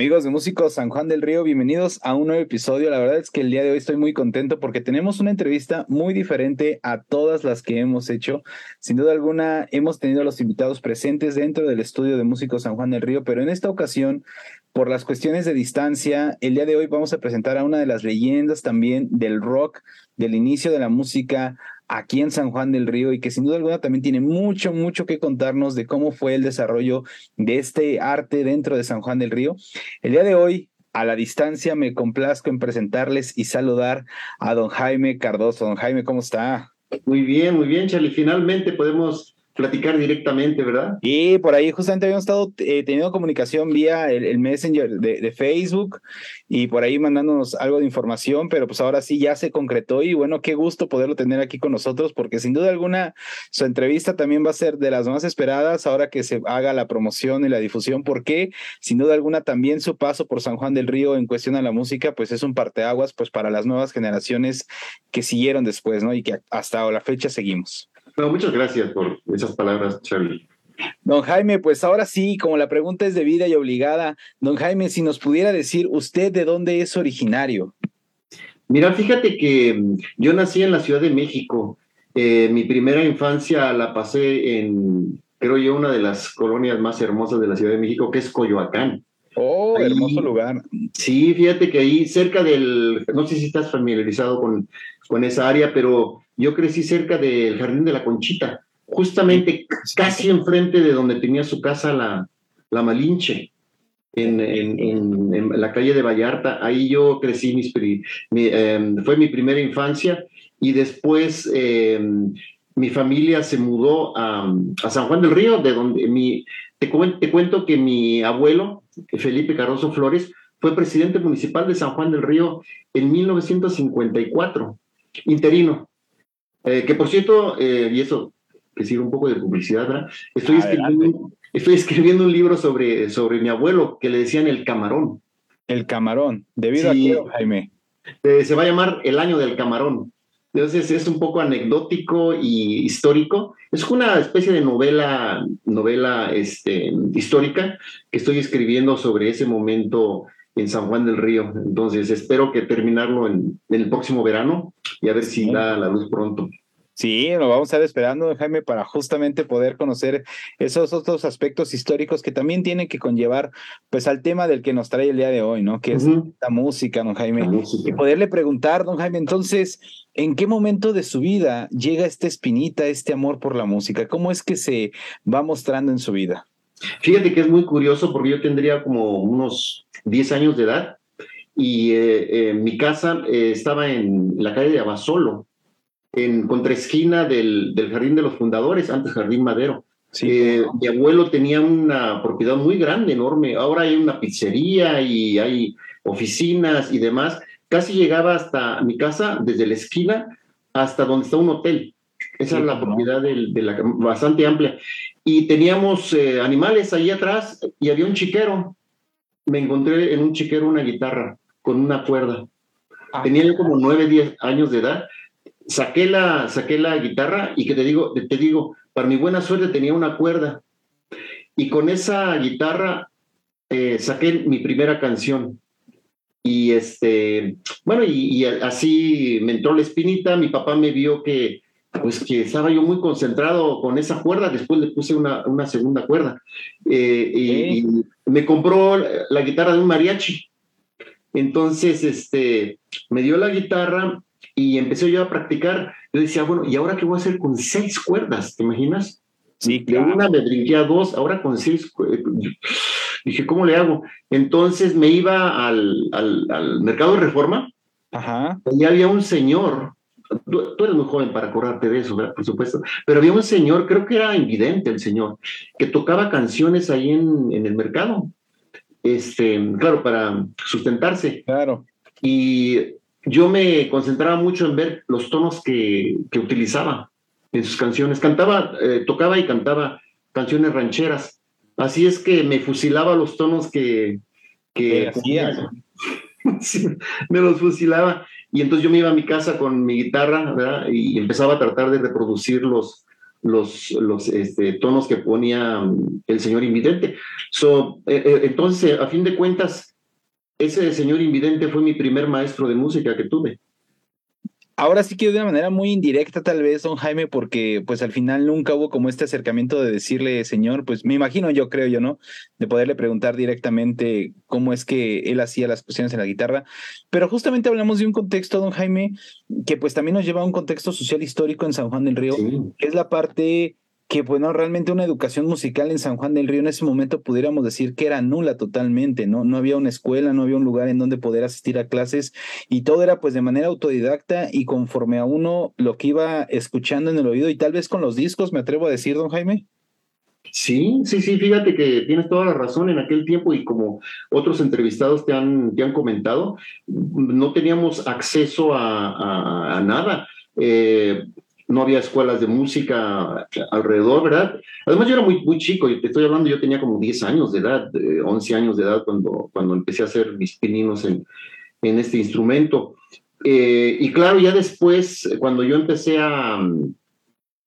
Amigos de Músicos San Juan del Río, bienvenidos a un nuevo episodio. La verdad es que el día de hoy estoy muy contento porque tenemos una entrevista muy diferente a todas las que hemos hecho. Sin duda alguna, hemos tenido a los invitados presentes dentro del estudio de Músicos San Juan del Río, pero en esta ocasión, por las cuestiones de distancia, el día de hoy vamos a presentar a una de las leyendas también del rock, del inicio de la música aquí en San Juan del Río y que sin duda alguna también tiene mucho, mucho que contarnos de cómo fue el desarrollo de este arte dentro de San Juan del Río. El día de hoy, a la distancia, me complazco en presentarles y saludar a don Jaime Cardoso. Don Jaime, ¿cómo está? Muy bien, muy bien, Charlie. Finalmente podemos platicar directamente, ¿verdad? Y por ahí justamente habíamos estado eh, teniendo comunicación vía el, Messenger de, Facebook y por ahí mandándonos algo de información, pero pues ahora sí ya se concretó y bueno, qué gusto poderlo tener aquí con nosotros porque sin duda alguna su entrevista también va a ser de las más esperadas ahora que se haga la promoción y la difusión porque sin duda alguna también su paso por San Juan del Río en cuestión a la música pues es un parteaguas pues para las nuevas generaciones que siguieron después, ¿no? Y que hasta la fecha seguimos muchas gracias por esas palabras, Charlie. Don Jaime, pues ahora sí, como la pregunta es de vida y obligada, don Jaime, si nos pudiera decir usted de dónde es originario. Mira, fíjate que mm, yo nací en la Ciudad de México. Eh, mi primera infancia la pasé en, creo yo, una de las colonias más hermosas de la Ciudad de México, que es Coyoacán. Oh, hermoso lugar. Sí, fíjate que ahí cerca del, no sé si estás familiarizado con, con esa área, pero yo crecí cerca del Jardín de la Conchita, justamente casi enfrente de donde tenía su casa la, la Malinche. En, en, la calle de Vallarta. Ahí yo crecí, mis, em, fue mi primera infancia y después em, mi familia se mudó a, a, San Juan del Río, de donde mi, te, te, cuento que mi abuelo, Felipe Carroso Flores, fue presidente municipal de San Juan del Río en 1954, interino. Eh, que por cierto, eh, y eso que sigue un poco de publicidad, ¿verdad? Estoy escribiendo, estoy escribiendo, un libro sobre, sobre mi abuelo que le decían el camarón. El camarón, debido a qué, Jaime. Eh, se va a llamar El año del camarón. Entonces es un poco anecdótico y histórico. Es una especie de novela, novela este, histórica que estoy escribiendo sobre ese momento en San Juan del Río. Entonces espero que terminarlo en, el próximo verano y a ver si da la luz pronto. Sí, lo vamos a estar esperando, Jaime, para justamente poder conocer esos otros aspectos históricos que también tienen que conllevar, pues, al tema del que nos trae el día de hoy, ¿no? Que es la música, don Jaime. Y poderle preguntar, don Jaime, entonces, ¿en qué momento de su vida llega esta espinita, este amor por la música? ¿Cómo es que se va mostrando en su vida? Fíjate que es muy curioso porque yo tendría como unos 10 años de edad y eh, eh, mi casa eh, estaba en la calle de Abasolo, en contraesquina del, del Jardín de los Fundadores, antes Jardín Madero. mi abuelo tenía una propiedad muy grande, enorme. Ahora hay una pizzería y hay oficinas y demás. Casi llegaba hasta mi casa, desde la esquina hasta donde está un hotel. Esa es la propiedad de la, bastante amplia. Y teníamos animales ahí atrás y había un chiquero me encontré en un chiquero una guitarra con una cuerda. Ah. Tenía yo como nueve, diez años de edad. Saqué la, saqué la guitarra y que te digo, te digo, para mi buena suerte tenía una cuerda. Y con esa guitarra eh, saqué mi primera canción. Y este, bueno, y, así me entró la espinita. Mi papá me vio que, pues que estaba yo muy concentrado con esa cuerda, después le puse una, una segunda cuerda. Eh, y, me compró la guitarra de un mariachi. Entonces, este, me dio la guitarra y empecé yo a practicar. Yo decía, bueno, ¿y ahora qué voy a hacer con seis cuerdas? ¿Te imaginas? Sí, De una me brinqué a dos, ahora con seis. Dije, ¿cómo le hago? Entonces me iba al, al, mercado de reforma. Ajá. Y había un señor Tú, eres muy joven para acordarte de eso, por supuesto, pero había un señor, creo que era invidente el señor, que tocaba canciones ahí en, en el mercado, este, claro, para sustentarse. Claro. Y yo me concentraba mucho en ver los tonos que, que utilizaba en sus canciones. Cantaba, eh, tocaba y cantaba canciones rancheras. Así es que me fusilaba los tonos que... que me los fusilaba. Y entonces yo me iba a mi casa con mi guitarra. Y empezaba a tratar de reproducir los, los, los este, tonos que ponía mm, el señor invidente. So, eh, eh, entonces, a fin de cuentas, ese señor invidente fue mi primer maestro de música que tuve. Ahora sí que de una manera muy indirecta tal vez, don Jaime, porque pues al final nunca hubo como este acercamiento de decirle, señor, pues me imagino yo creo yo, ¿no? De poderle preguntar directamente cómo es que él hacía las cuestiones en la guitarra. Pero justamente hablamos de un contexto, don Jaime, que pues también nos lleva a un contexto social histórico en San Juan del Río, que es la parte que bueno, realmente una educación musical en San Juan del Río en ese momento pudiéramos decir que era nula totalmente, ¿no? No había una escuela, no había un lugar en donde poder asistir a clases y todo era pues de manera autodidacta y conforme a uno lo que iba escuchando en el oído y tal vez con los discos, me atrevo a decir, don Jaime. Sí, sí, sí, fíjate que tienes toda la razón en aquel tiempo y como otros entrevistados te han, te han comentado, no teníamos acceso a, a nada. Eh, no había escuelas de música alrededor, ¿verdad? Además yo era muy, muy chico, y te estoy hablando, yo tenía como 10 años de edad, 11 años de edad cuando, cuando empecé a hacer mis pininos en, en este instrumento. Eh, y claro, ya después, cuando yo empecé a,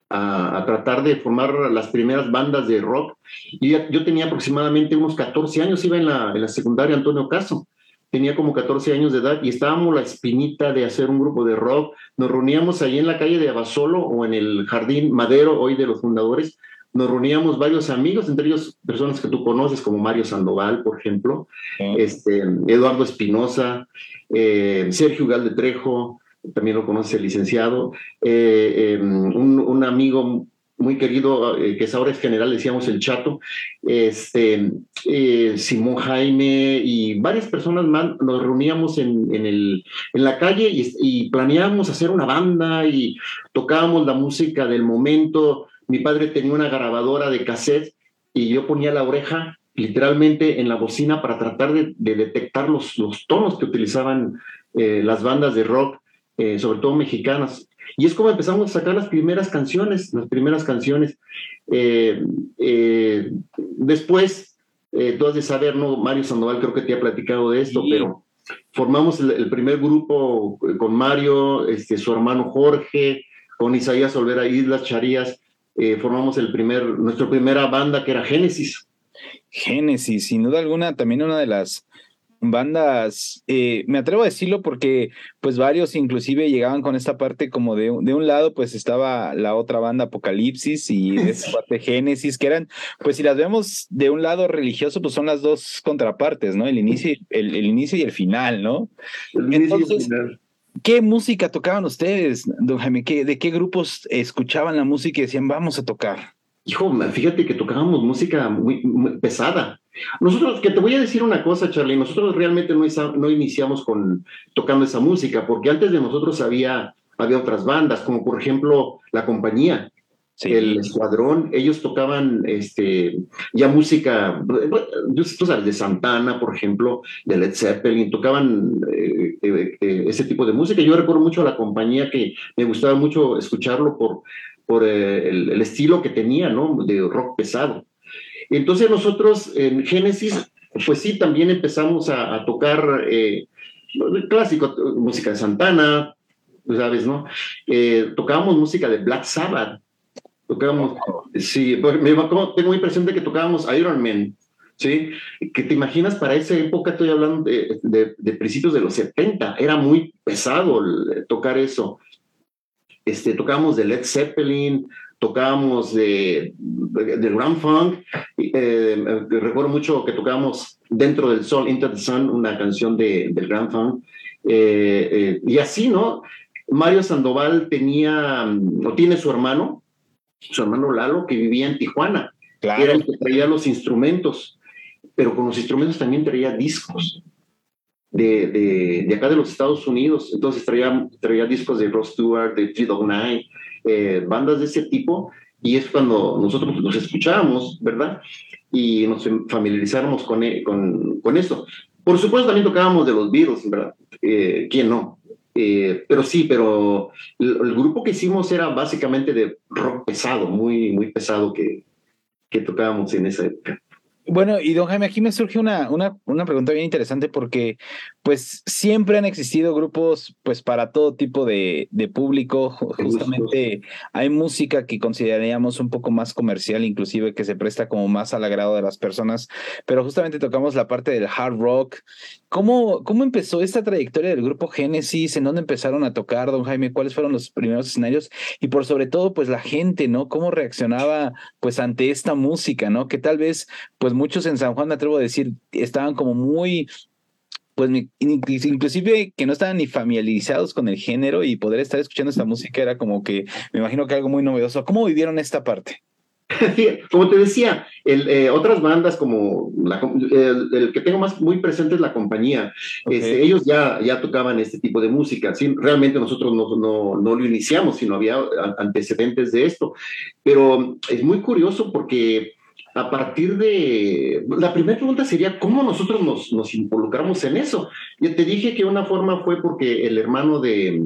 a, a, tratar de formar las primeras bandas de rock, yo, yo tenía aproximadamente unos 14 años, iba en la, en la secundaria Antonio Caso tenía como 14 años de edad y estábamos la espinita de hacer un grupo de rock. Nos reuníamos ahí en la calle de Abasolo o en el Jardín Madero, hoy de los fundadores. Nos reuníamos varios amigos, entre ellos personas que tú conoces, como Mario Sandoval, por ejemplo, este, Eduardo Espinosa, eh, Sergio Galde Trejo, también lo conoce el licenciado, eh, un, un, amigo muy querido, eh, que es ahora es general, decíamos el Chato, este, eh, Simón Jaime y varias personas más, nos reuníamos en, en, el, en la calle y, y, planeábamos hacer una banda y tocábamos la música del momento. Mi padre tenía una grabadora de cassette y yo ponía la oreja literalmente en la bocina para tratar de, de detectar los, los, tonos que utilizaban eh, las bandas de rock, eh, sobre todo mexicanas. Y es como empezamos a sacar las primeras canciones, las primeras canciones. Eh, eh, después, eh, tú has de saber, ¿no? Mario Sandoval creo que te ha platicado de esto, sí. pero formamos el, el, primer grupo con Mario, este, su hermano Jorge, con Isaías Olvera Islas Charías, eh, formamos el primer, nuestra primera banda que era Génesis. Génesis, sin duda alguna, también una de las bandas, eh, me atrevo a decirlo porque pues varios inclusive llegaban con esta parte como de, de un lado pues estaba la otra banda Apocalipsis y esa parte Génesis, que eran, pues si las vemos de un lado religioso pues son las dos contrapartes, ¿no? El inicio, el, el inicio y el final, ¿no? El Entonces, final. ¿Qué música tocaban ustedes, don Jaime? ¿Qué, ¿De qué grupos escuchaban la música y decían vamos a tocar? Hijo, fíjate que tocábamos música muy, muy, pesada. Nosotros, que te voy a decir una cosa, Charlie, nosotros realmente no, no iniciamos con tocando esa música, porque antes de nosotros había, había otras bandas, como por ejemplo La Compañía, sí. el Escuadrón, ellos tocaban este, ya música, tú sabes, de Santana, por ejemplo, de Led Zeppelin, tocaban eh, eh, eh, ese tipo de música. Yo recuerdo mucho a La Compañía que me gustaba mucho escucharlo por por el, el, estilo que tenía, ¿no? De rock pesado. Entonces nosotros en Génesis, pues sí, también empezamos a, tocar eh, clásico, música de Santana, ¿sabes, no? Eh, tocábamos música de Black Sabbath, tocábamos, sí, pues, me, tengo muy presente que tocábamos Iron Man, ¿sí? Que te imaginas para esa época, estoy hablando de, de, de principios de los 70, era muy pesado tocar eso este, tocábamos de Led Zeppelin, tocábamos de, de, de Grand Funk. Eh, recuerdo mucho que tocábamos Dentro del Sol, Into the Sun, una canción de, del Grand Funk. Eh, eh, y así, ¿no? Mario Sandoval tenía, o tiene su hermano, su hermano Lalo, que vivía en Tijuana. Claro. Era el que traía los instrumentos, pero con los instrumentos también traía discos de, de, de, acá de los Estados Unidos. Entonces traía, traía discos de Ross Stewart, de Three Dog Night, eh, bandas de ese tipo. Y es cuando nosotros nos escuchábamos, ¿verdad? Y nos familiarizáramos con, e, con, con eso. Por supuesto, también tocábamos de los Beatles, ¿verdad? Eh, ¿Quién no? Eh, pero sí, pero el, el, grupo que hicimos era básicamente de rock pesado, muy, muy pesado que, que tocábamos en esa época. Bueno, y don Jaime, aquí me surge una, una, una, pregunta bien interesante porque pues siempre han existido grupos pues para todo tipo de, de público. Justamente hay música que consideraríamos un poco más comercial, inclusive que se presta como más al agrado de las personas, pero justamente tocamos la parte del hard rock. ¿Cómo, cómo empezó esta trayectoria del grupo Génesis? ¿En dónde empezaron a tocar, don Jaime? ¿Cuáles fueron los primeros escenarios? Y por sobre todo, pues la gente, ¿no? ¿Cómo reaccionaba pues ante esta música, ¿no? Que tal vez pues muchos en San Juan, me atrevo a decir, estaban como muy pues inclusive que no estaban ni familiarizados con el género y poder estar escuchando esta música era como que me imagino que algo muy novedoso. ¿Cómo vivieron esta parte? como te decía, el, eh, otras bandas como el, que tengo más muy presente es la compañía. Este, ellos ya, ya tocaban este tipo de música. ¿sí? Realmente nosotros no, no, no, lo iniciamos, sino había antecedentes de esto. Pero es muy curioso porque a partir de... La primera pregunta sería, ¿cómo nosotros nos, nos involucramos en eso? Yo te dije que una forma fue porque el hermano de,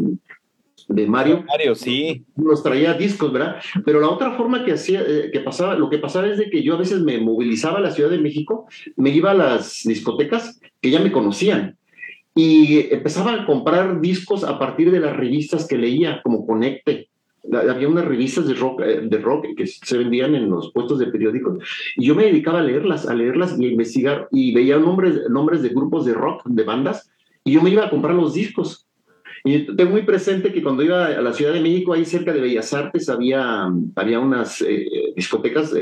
de Mario. Mario, sí. Nos traía discos, ¿verdad? Pero la otra forma que hacía, eh, que pasaba, lo que pasaba es de que yo a veces me movilizaba a la Ciudad de México, me iba a las discotecas que ya me conocían y empezaba a comprar discos a partir de las revistas que leía, como Conecte, había unas revistas de rock, eh, de rock que se vendían en los puestos de periódicos y yo me dedicaba a leerlas, a leerlas y a investigar y veía nombres, nombres de grupos de rock, de bandas y yo me iba a comprar los discos. Y tengo muy presente que cuando iba a la Ciudad de México, ahí cerca de Bellas Artes, había, había unas eh, discotecas.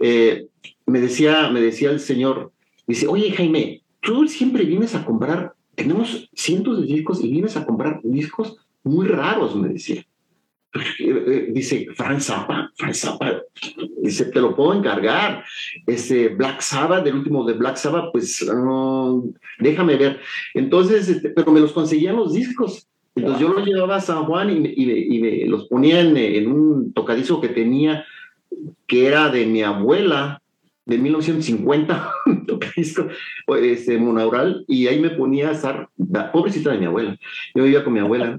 Eh, me, decía, me decía el señor, dice, oye Jaime, tú siempre vienes a comprar, tenemos cientos de discos y vienes a comprar discos muy raros, me decía. Eh, dice Frank Zappa, Frank Zappa, dice, te lo puedo encargar. Este Black Sabbath, del último de Black Sabbath, pues déjame ver. Entonces, este, pero me los conseguían los discos. Entonces yo los llevaba a San Juan y me, los ponía en, un tocadizo que tenía, que era de mi abuela, de 1950, tocadisco, este, monaural, y ahí me ponía a estar, pobrecita de mi abuela, yo vivía con mi abuela,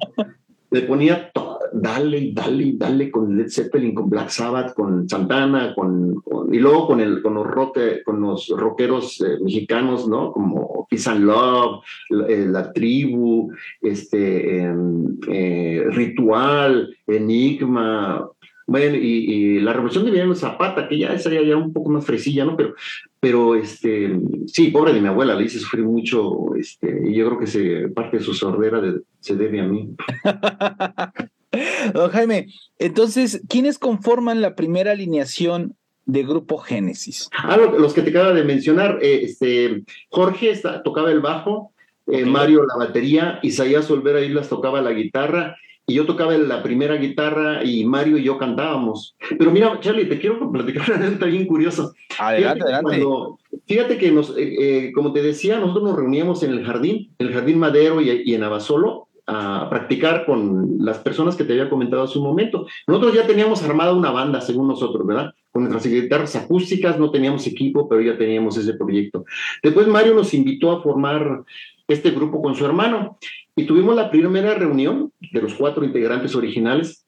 le ponía dale, dale, dale con Led Zeppelin, con Black Sabbath, con Santana, con, y luego con, el, con, los, rock, con los rockeros eh, mexicanos, ¿no? Como Peace Love, eh, La, Tribu, este, em, eh, Ritual, Enigma, bueno, y, la revolución de Emiliano Zapata, que ya estaría ya un poco más fresilla, ¿no? Pero, pero este, sí, pobre de mi abuela, le hice sufrir mucho, este, y yo creo que se, parte de su sordera se debe a mí. Don Jaime, entonces, ¿quiénes conforman la primera alineación de Grupo Génesis? Ah, los que te acaba de mencionar, eh, este, Jorge tocaba el bajo, eh, Mario la batería, Isaías Olvera Islas tocaba la guitarra y yo tocaba la primera guitarra y Mario y yo cantábamos. Pero mira, Charlie, te quiero platicar una anécdota bien curiosa. Adelante, adelante. fíjate que, nos, eh, como te decía, nosotros nos reuníamos en el jardín, en el jardín Madero y, y en Abasolo, a practicar con las personas que te había comentado hace un momento. Nosotros ya teníamos armada una banda, según nosotros, ¿verdad? Con nuestras guitarras acústicas, no teníamos equipo, pero ya teníamos ese proyecto. Después Mario nos invitó a formar este grupo con su hermano y tuvimos la primera reunión de los cuatro integrantes originales.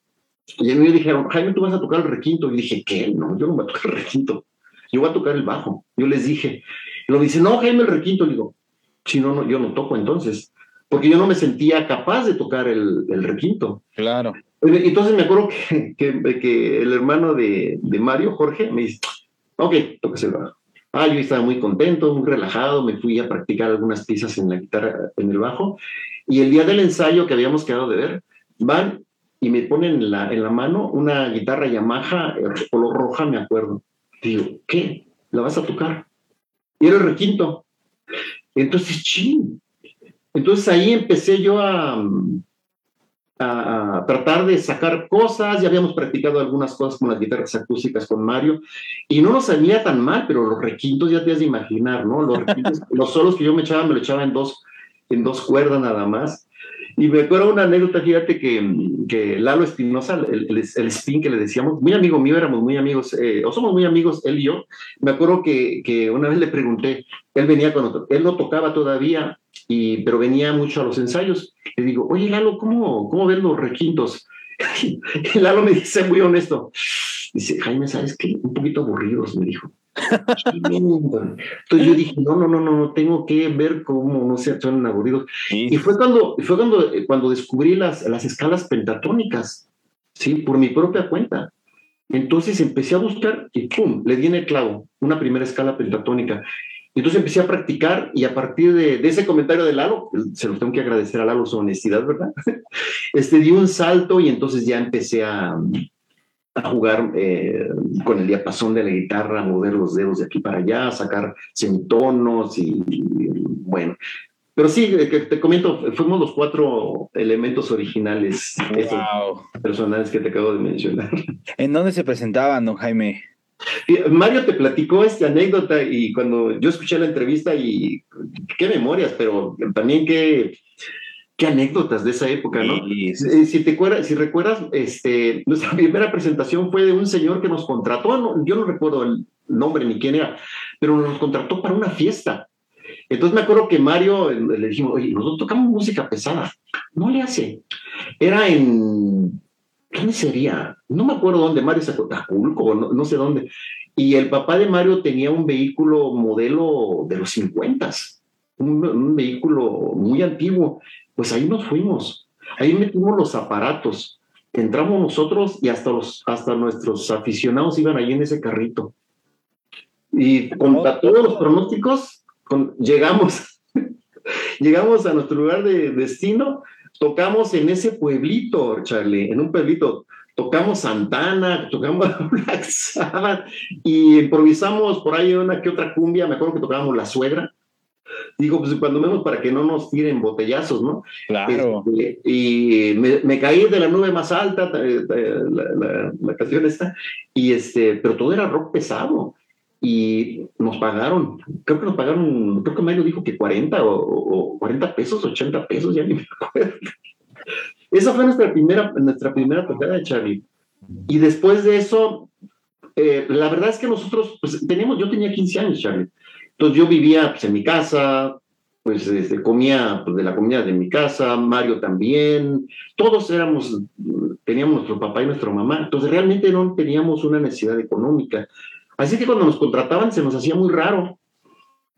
Y a mí me dijeron, Jaime, tú vas a tocar el requinto. Y dije, ¿qué? No, yo no voy a tocar el requinto. Yo voy a tocar el bajo. Yo les dije. Y lo dice, no, Jaime, el requinto. Le digo, si no, no, yo no toco entonces porque yo no me sentía capaz de tocar el, el requinto. Claro. Entonces me acuerdo que, que, el hermano de, de, Mario, Jorge, me dice, ok, toques el bajo. Ah, yo estaba muy contento, muy relajado, me fui a practicar algunas piezas en la guitarra, en el bajo, y el día del ensayo que habíamos quedado de ver, van y me ponen en la, en la mano una guitarra Yamaha, eh, color roja, me acuerdo. Digo, ¿qué? ¿La vas a tocar? Y era el requinto. Entonces, ching, entonces ahí empecé yo a, a, tratar de sacar cosas, ya habíamos practicado algunas cosas con las guitarras acústicas con Mario, y no nos salía tan mal, pero los requintos ya te has de imaginar, ¿no? Los, los solos que yo me echaba, me lo echaba en dos, en dos cuerdas nada más. Y me acuerdo una anécdota, fíjate que, que Lalo Espinosa, el, el, el, spin que le decíamos, muy amigo mío, éramos muy amigos, eh, o somos muy amigos, él y yo. Me acuerdo que, que una vez le pregunté, él venía con otro, él no tocaba todavía, y, pero venía mucho a los ensayos. Le digo, oye Lalo, ¿cómo, cómo ven los requintos? Y Lalo me dice muy honesto, dice, Jaime, ¿sabes qué? Un poquito aburridos, me dijo. Entonces yo dije, no, no, no, no, tengo que ver cómo no se suenan aburridos. Y fue cuando, fue cuando, eh, cuando descubrí las, las escalas pentatónicas, ¿sí? Por mi propia cuenta. Entonces empecé a buscar y ¡pum! Le di en el clavo, una primera escala pentatónica. Entonces empecé a practicar y a partir de, de, ese comentario de Lalo, se lo tengo que agradecer a Lalo su honestidad, ¿verdad? Este, di un salto y entonces ya empecé a, a jugar eh, con el diapasón de la guitarra, a mover los dedos de aquí para allá, a sacar semitonos y, bueno. Pero sí, eh, que te comento, fuimos los cuatro elementos originales, wow. personales que te acabo de mencionar. ¿En dónde se presentaban, don Jaime? Mario te platicó esta anécdota y cuando yo escuché la entrevista y qué memorias, pero también qué, qué anécdotas de esa época, ¿no? Eh, si te acuerdas, si recuerdas, este, nuestra primera presentación fue de un señor que nos contrató, yo no recuerdo el nombre ni quién era, pero nos contrató para una fiesta. Entonces me acuerdo que Mario le dijimos, oye, nosotros tocamos música pesada. No le hace. Era en, ¿dónde sería? No me acuerdo dónde, Mario sacó Acapulco, no, no sé dónde. Y el papá de Mario tenía un vehículo modelo de los 50, un, un vehículo muy antiguo pues ahí nos fuimos. Ahí metimos los aparatos. Entramos nosotros y hasta, los, hasta nuestros aficionados iban ahí en ese carrito. Y contra todos los pronósticos, llegamos. llegamos a nuestro lugar de destino, tocamos en ese pueblito, Charlie, en un pueblito. Tocamos Santana, tocamos Black Sabbath y improvisamos por ahí una que otra cumbia. Me acuerdo que tocábamos La Suegra Digo, pues cuando menos para que no nos tiren botellazos, ¿no? Claro. Este, y me, caí de la nube más alta, eh, eh, la, la, canción esta, y este, pero todo era rock pesado. Y nos pagaron, creo que nos pagaron, creo que Mario dijo que 40 o, 40 pesos, 80 pesos, ya ni me acuerdo. Esa fue nuestra primera, nuestra primera tocada Charlie. Y después de eso, eh, la verdad es que nosotros, pues teníamos, yo tenía 15 años, Charlie. Entonces yo vivía pues, en mi casa, pues este, comía pues, de la comida de mi casa, Mario también, todos éramos, teníamos nuestro papá y nuestra mamá, entonces realmente no teníamos una necesidad económica. Así que cuando nos contrataban se nos hacía muy raro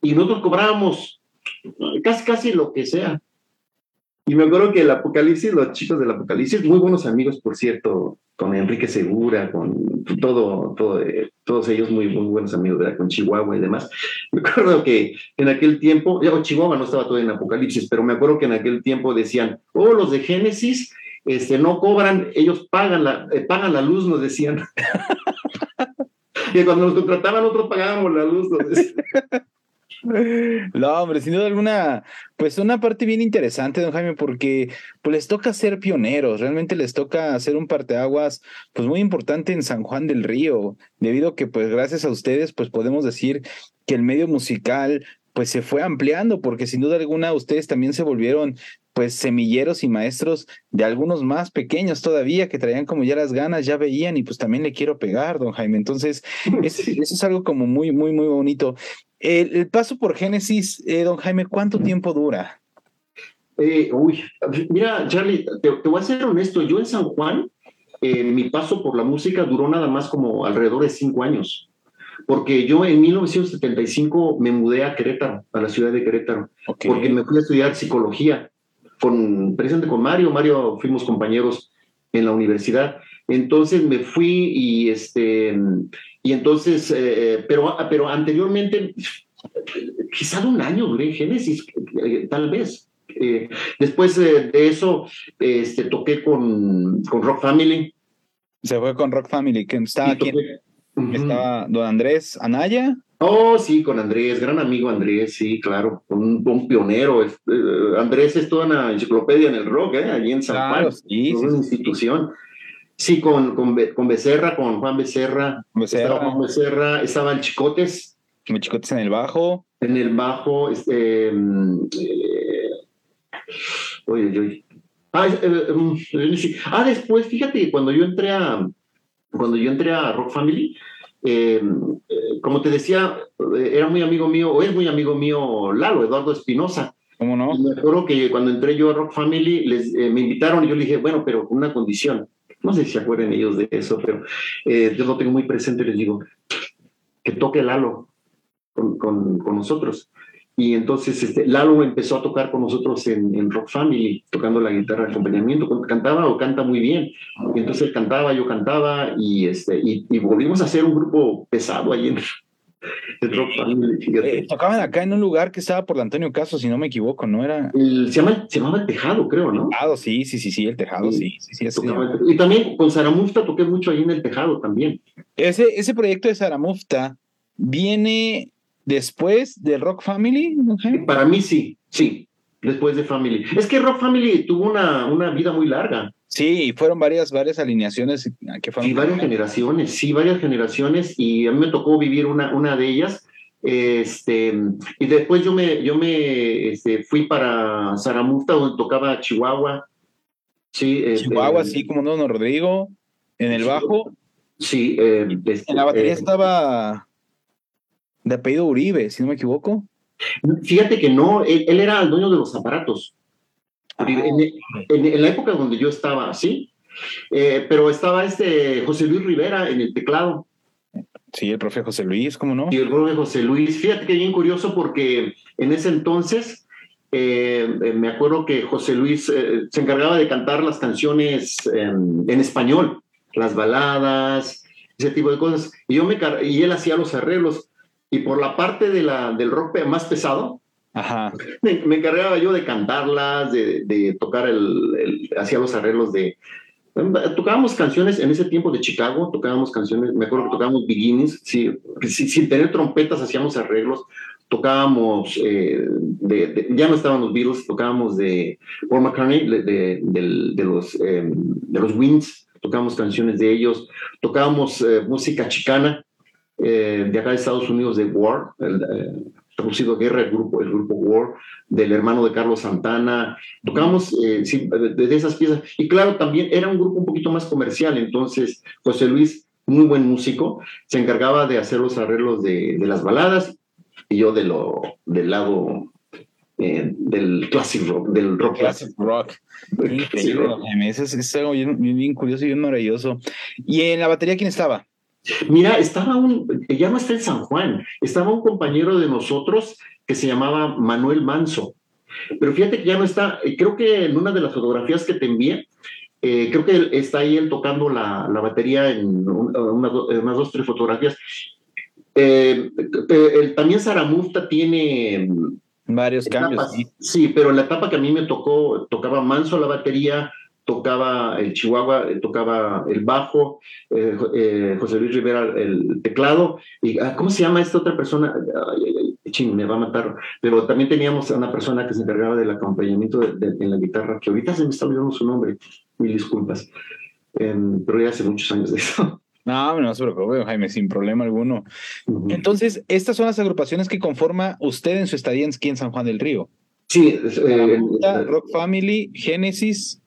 y nosotros cobrábamos casi, casi lo que sea. Y me acuerdo que el Apocalipsis, los chicos del Apocalipsis, muy buenos amigos, por cierto, con Enrique Segura, con todo, todo eh, todos ellos muy, buenos amigos, ¿verdad? Con Chihuahua y demás. Me acuerdo que en aquel tiempo, ya Chihuahua no estaba todo en Apocalipsis, pero me acuerdo que en aquel tiempo decían, oh, los de Génesis este, no cobran, ellos pagan eh, pagan la luz, nos decían. y cuando nos contrataban, nosotros pagábamos la luz. No, hombre, sin duda alguna, pues una parte bien interesante, don Jaime, porque pues les toca ser pioneros, realmente les toca hacer un parteaguas, pues muy importante en San Juan del Río, debido a que pues gracias a ustedes, pues podemos decir que el medio musical pues se fue ampliando, porque sin duda alguna ustedes también se volvieron pues semilleros y maestros de algunos más pequeños todavía que traían como ya las ganas, ya veían y pues también le quiero pegar, don Jaime. Entonces, eso, es algo como muy, muy, muy bonito. El, paso por Génesis, eh, don Jaime, ¿cuánto tiempo dura? Eh, uy, mira, Charlie, te, voy a ser honesto, yo en San Juan, eh, mi paso por la música duró nada más como alrededor de cinco años, porque yo en 1975 me mudé a Querétaro, a la ciudad de Querétaro, porque me fui a estudiar psicología, con, presente con Mario, Mario fuimos compañeros en la universidad, entonces me fui y este y entonces, eh, pero, pero anteriormente, quizá un año duré en Génesis, eh, tal vez. Eh, después de eso, este, toqué con, con Rock Family. Se fue con Rock Family, que estaba aquí. Estaba don Andrés Anaya. Oh, sí, con Andrés, gran amigo Andrés, sí, claro, un, un pionero. Andrés es toda una enciclopedia en el rock, ¿eh? allí en San Juan, sí, una institución. Sí, con, con, con, Becerra, con Juan Becerra. Becerra. Estaba Juan Becerra, estaban Chicotes. Chicotes en el bajo. En el bajo, este. Mm, eh, oye, oye. Ah, eh, mm, ah, después, fíjate, cuando yo entré a. Cuando yo entré a Rock Family, eh, como te decía, era muy amigo mío, o es muy amigo mío Lalo, Eduardo Espinosa. ¿Cómo no? Y me acuerdo que cuando entré yo a Rock Family, les, me invitaron y yo le dije, bueno, pero con una condición no sé si se acuerdan ellos de eso, pero eh, yo lo tengo muy presente, les digo, que toque Lalo con, con, nosotros. Y entonces este, Lalo empezó a tocar con nosotros en, Rock Family, tocando la guitarra de acompañamiento. Cantaba o canta muy bien. Y entonces él cantaba, yo cantaba y, este, y, y volvimos a hacer un grupo pesado ahí en, eh, tocaban acá en un lugar que estaba por la Antonio Caso, si no me equivoco, ¿no? Era. se, llama, se llamaba El Tejado, creo, ¿no? Tejado, sí, sí, sí, sí, el Tejado, sí. sí, sí, y también con Saramufta toqué mucho ahí en El Tejado también. Ese, ese proyecto de Saramufta viene después de Rock Family, ¿no? Para mí sí, sí, después de Family. Es que Rock Family tuvo una, una vida muy larga. Sí, fueron varias, varias alineaciones que fueron. Sí, varias generaciones, sí, varias generaciones, y a mí me tocó vivir una, una de ellas. Este, y después yo me, yo me este, fui para Zaramusta, donde tocaba Chihuahua. Sí, este, Chihuahua, sí, como no, Rodrigo, en el bajo. Sí, eh, en la batería eh, estaba de apellido Uribe, si no me equivoco. Fíjate que no, él, él era el dueño de los aparatos. Ah, en, la época donde yo estaba, sí, eh, pero estaba este José Luis Rivera en el teclado. Sí, el profe José Luis, ¿cómo no? Sí, el profe José Luis. Fíjate que bien curioso porque en ese entonces eh, eh, me acuerdo que José Luis se encargaba de cantar las canciones en español, las baladas, ese tipo de cosas. Y, yo me, y él hacía los arreglos. Y por la parte de la, del rock más pesado, Ajá. Me, encargaba yo de cantarlas, de, tocar el, hacía los arreglos de... Tocábamos canciones en ese tiempo de Chicago, tocábamos canciones, me acuerdo que tocábamos beginnings, sí, sin tener trompetas hacíamos arreglos, tocábamos, eh, de, ya no estaban los Beatles, tocábamos de Paul McCartney, de, los, em, de los Winds, tocábamos canciones de ellos, tocábamos eh, música chicana, eh, de acá de Estados Unidos, de War, producido Guerra, el grupo, el grupo War, del hermano de Carlos Santana, tocamos eh, de, esas piezas. Y claro, también era un grupo un poquito más comercial, entonces José Luis, muy buen músico, se encargaba de hacer los arreglos de, las baladas y yo de lo, del lado eh, del classic rock, del rock. Classic rock. es, algo bien, bien curioso y bien maravilloso. ¿Y en la batería quién estaba? Mira, estaba un, ya no está en San Juan, estaba un compañero de nosotros que se llamaba Manuel Manso. Pero fíjate que ya no está, eh, creo que en una de las fotografías que te envié, eh, creo que está ahí él tocando la, la batería en unas dos, tres fotografías. Eh, también Saramusta tiene varios cambios. sí, pero en la etapa que a mí me tocó, tocaba Manso la batería, tocaba el chihuahua, eh, tocaba el bajo, eh, eh, José Luis Rivera el teclado, y ah, ¿cómo se llama esta otra persona? ching, me va a matar, pero también teníamos a una persona que se encargaba del acompañamiento en la guitarra, que ahorita se me está olvidando su nombre, mil disculpas, em, pero ya hace muchos años de eso. No, no se preocupe, Jaime, sin problema alguno. Entonces, estas son las agrupaciones que conforma usted en su estadía aquí en San Juan del Río. Sí, Rock Family, Genesis,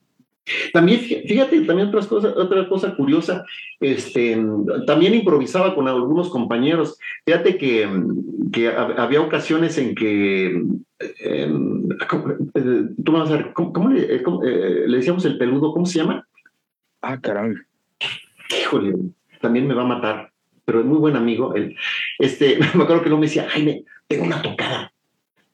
también, fíjate, también otras cosas, otra cosa curiosa, este, también improvisaba con algunos compañeros. Fíjate que, que había ocasiones en que, em, eh, tú vas a ver, ¿cómo, le, eh, eh, le, decíamos el peludo? ¿Cómo se llama? Ah, caray. Híjole, también me va a matar, pero es muy buen amigo. Él, este, me acuerdo que no me decía, Jaime, tengo una tocada,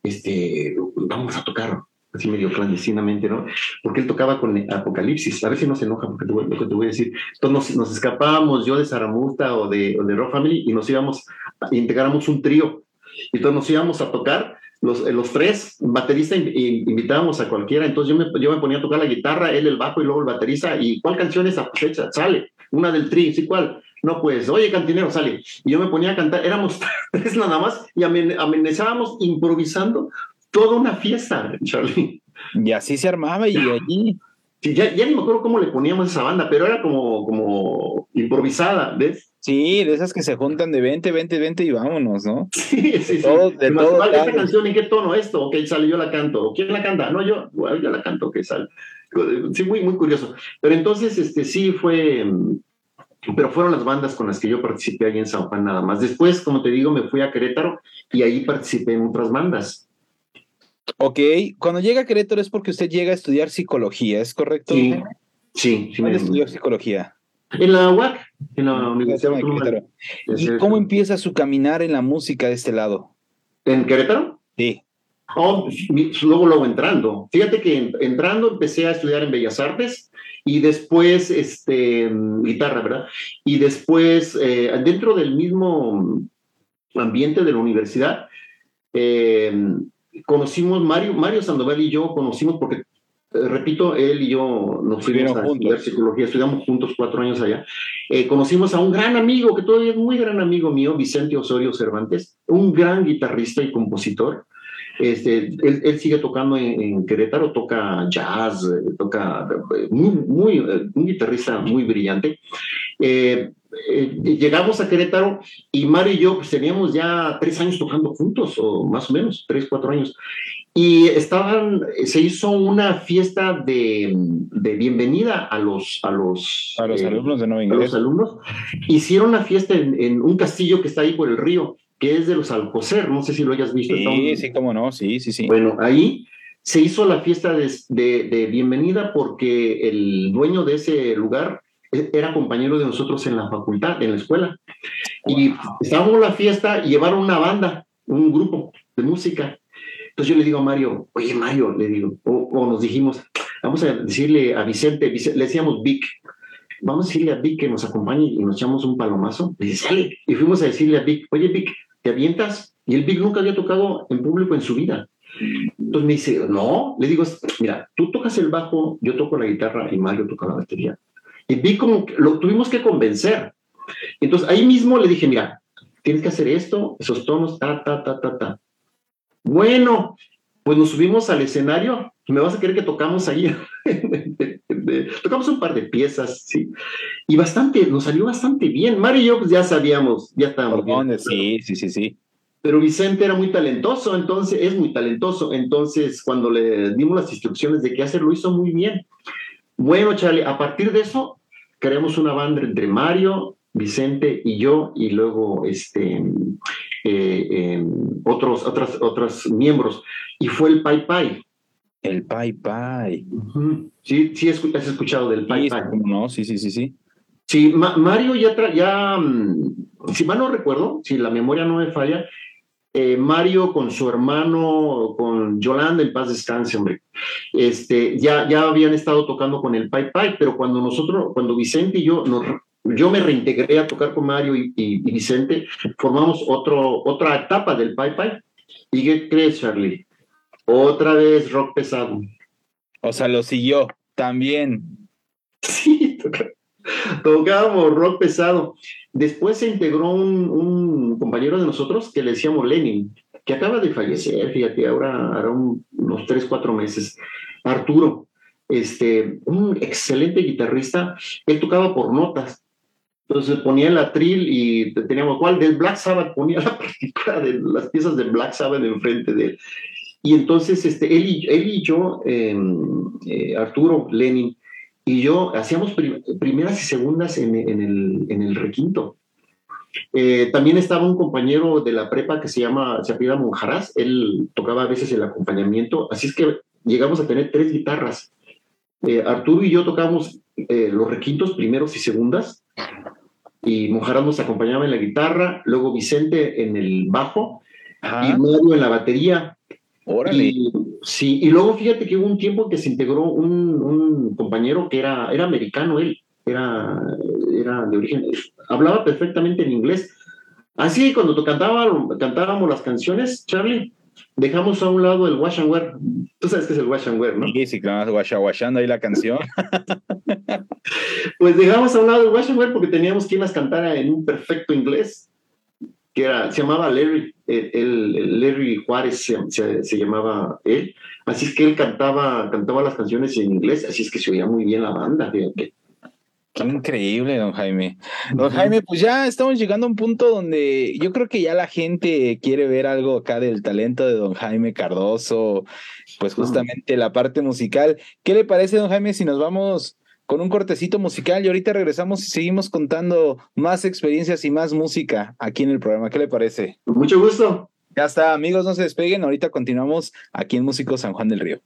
este, vamos a tocar así medio clandestinamente, ¿no? Porque él tocaba con Apocalipsis, a ver si no se enoja porque te que te voy a decir. Entonces nos, escapábamos yo de Saramusta o de, o de Rock Family y nos íbamos, integramos un trío. Y entonces nos íbamos a tocar los, los tres, baterista invitábamos a cualquiera, entonces yo me, yo me ponía a tocar la guitarra, él el bajo y luego el baterista, y ¿cuál canción es esa? Pues sale, una del trío, ¿sí cuál? No, pues, oye, cantinero, sale. Y yo me ponía a cantar, éramos tres nada más, y amenazábamos improvisando toda una fiesta, Charlie. Y así se armaba y allí. Sí, ya, ya, ni me acuerdo cómo le poníamos esa banda, pero era como, como improvisada, ¿ves? Sí, de esas que se juntan de 20, 20, 20 y vámonos, ¿no? Sí, sí, sí. Todo, de todo, ¿Esta canción en qué tono esto? Ok, sale, yo la canto. ¿Quién la canta? No, yo, yo la canto, ok, sale. Sí, muy, muy curioso. Pero entonces, este, sí fue, pero fueron las bandas con las que yo participé allí en San Juan nada más. Después, como te digo, me fui a Querétaro y ahí participé en otras bandas. Ok, cuando llega a Querétaro es porque usted llega a estudiar psicología, ¿es correcto? Sí, sí. sí ¿Dónde estudió psicología? En la UAC, en la Universidad de Querétaro. ¿Y cómo empieza su caminar en la música de este lado? ¿En Querétaro? Sí. Oh, luego, luego entrando. Fíjate que entrando empecé a estudiar en Bellas Artes y después, este, guitarra, ¿verdad? Y después, eh, dentro del mismo ambiente de la universidad, eh, conocimos, Mario, Mario Sandoval y yo conocimos, porque, eh, repito, él y yo nos fuimos a estudiar psicología, estudiamos juntos cuatro años allá. conocimos a un gran amigo, que todavía es muy gran amigo mío, Vicente Osorio Cervantes, un gran guitarrista y compositor. Este, él, sigue tocando en, Querétaro, toca jazz, eh, toca eh, muy, muy, eh, un guitarrista muy brillante. Llegamos a Querétaro y Mario y yo pues, teníamos ya tres años tocando juntos, o más o menos, tres, cuatro años. Y estaban, se hizo una fiesta de, de bienvenida a los, a los, a los alumnos de Nueva A los alumnos. Hicieron una fiesta en, en un castillo que está ahí por el río que es de los Alcocer, no sé si lo hayas visto. Sí, sí, cómo no, sí, sí, sí. Bueno, ahí se hizo la fiesta de, de, bienvenida porque el dueño de ese lugar era compañero de nosotros en la facultad, en la escuela. Y estábamos en la fiesta y llevaron una banda, un grupo de música. Entonces yo le digo a Mario, oye Mario, le digo, o, nos dijimos, vamos a decirle a Vicente, le decíamos Vic, vamos a decirle a Vic que nos acompañe y nos echamos un palomazo. Y dice, sale. Y fuimos a decirle a Vic, oye Vic, ¿te avientas? Y el Big nunca había tocado en público en su vida. Entonces me dice, no, le digo, mira, tú tocas el bajo, yo toco la guitarra y Mario toca la batería. Y vi como que lo tuvimos que convencer. Entonces ahí mismo le dije, mira, tienes que hacer esto, esos tonos, ta, ta, ta, ta, ta. Bueno, pues nos subimos al escenario, me vas a querer que tocamos ahí. tocamos un par de piezas, sí. Y bastante, nos salió bastante bien. Mario y yo pues ya sabíamos, ya estábamos bien. Sí, sí, sí, sí. Pero Vicente era muy talentoso, entonces es muy talentoso. Entonces, cuando le dimos las instrucciones de qué hacer, lo hizo muy bien. Bueno, Charlie, a partir de eso, creamos una banda entre Mario, Vicente y yo, y luego este, eh, em, otros, otras, otros miembros. Y fue el Pai Pai. El Pai Pai. Sí, sí, has escuchado del Pai Pai. No, sí, sí, sí, sí. Sí, Mario ya, ya mm, si mal no recuerdo, si la memoria no me falla, eh, Mario con su hermano, con Yolanda, en paz descanse, hombre, este, ya, ya habían estado tocando con el Pai Pai, pero cuando nosotros, cuando Vicente y yo nos yo me reintegré a tocar con Mario y, Vicente, formamos otro, otra etapa del Pai Pai. ¿Y qué crees, Charlie? Otra vez rock pesado. O sea, lo siguió también. Sí, tocábamos rock pesado. Después se integró un, compañero de nosotros que le decíamos Lenin, que acaba de fallecer, fíjate, ahora hará unos tres, cuatro meses. Arturo, este, un excelente guitarrista, él tocaba por notas. Entonces ponía el atril y teníamos cuál del Black Sabbath, ponía la partitura de las piezas de Black Sabbath enfrente de él. Y entonces este, él, y, yo, em, eh, Arturo, Lenin, y yo hacíamos primeras y segundas en, en, el, en el requinto. Eh, también estaba un compañero de la prepa que se llama, se apellida Monjarás, él tocaba a veces el acompañamiento, así es que llegamos a tener tres guitarras. Eh, Arturo y yo tocábamos los requintos primeros y segundas, y Mojarás nos acompañaba en la guitarra, luego Vicente en el bajo y Mario en la batería. Órale. sí, y luego fíjate que hubo un tiempo que se integró un, compañero que era, era americano, él era, era de origen, hablaba perfectamente en inglés. Así cuando cantaba, cantábamos las canciones, Charlie, dejamos a un lado el wash and wear. Tú sabes qué es el wash and wear, ¿no? Sí, sí, claro, wash washando ahí la canción. pues dejamos a un lado el wash and wear porque teníamos quien las cantara en un perfecto inglés, que era, se llamaba Larry, el, Larry Juárez se, se, llamaba él. Así es que él cantaba, cantaba las canciones en inglés, así es que se oía muy bien la banda, fíjate. Qué increíble, don Jaime. Don Jaime, pues ya estamos llegando a un punto donde yo creo que ya la gente quiere ver algo acá del talento de don Jaime Cardoso, pues justamente la parte musical. ¿Qué le parece, don Jaime, si nos vamos con un cortecito musical y ahorita regresamos y seguimos contando más experiencias y más música aquí en el programa? ¿Qué le parece? Mucho gusto. Ya está, amigos, no se despeguen. Ahorita continuamos aquí en Músico San Juan del Río.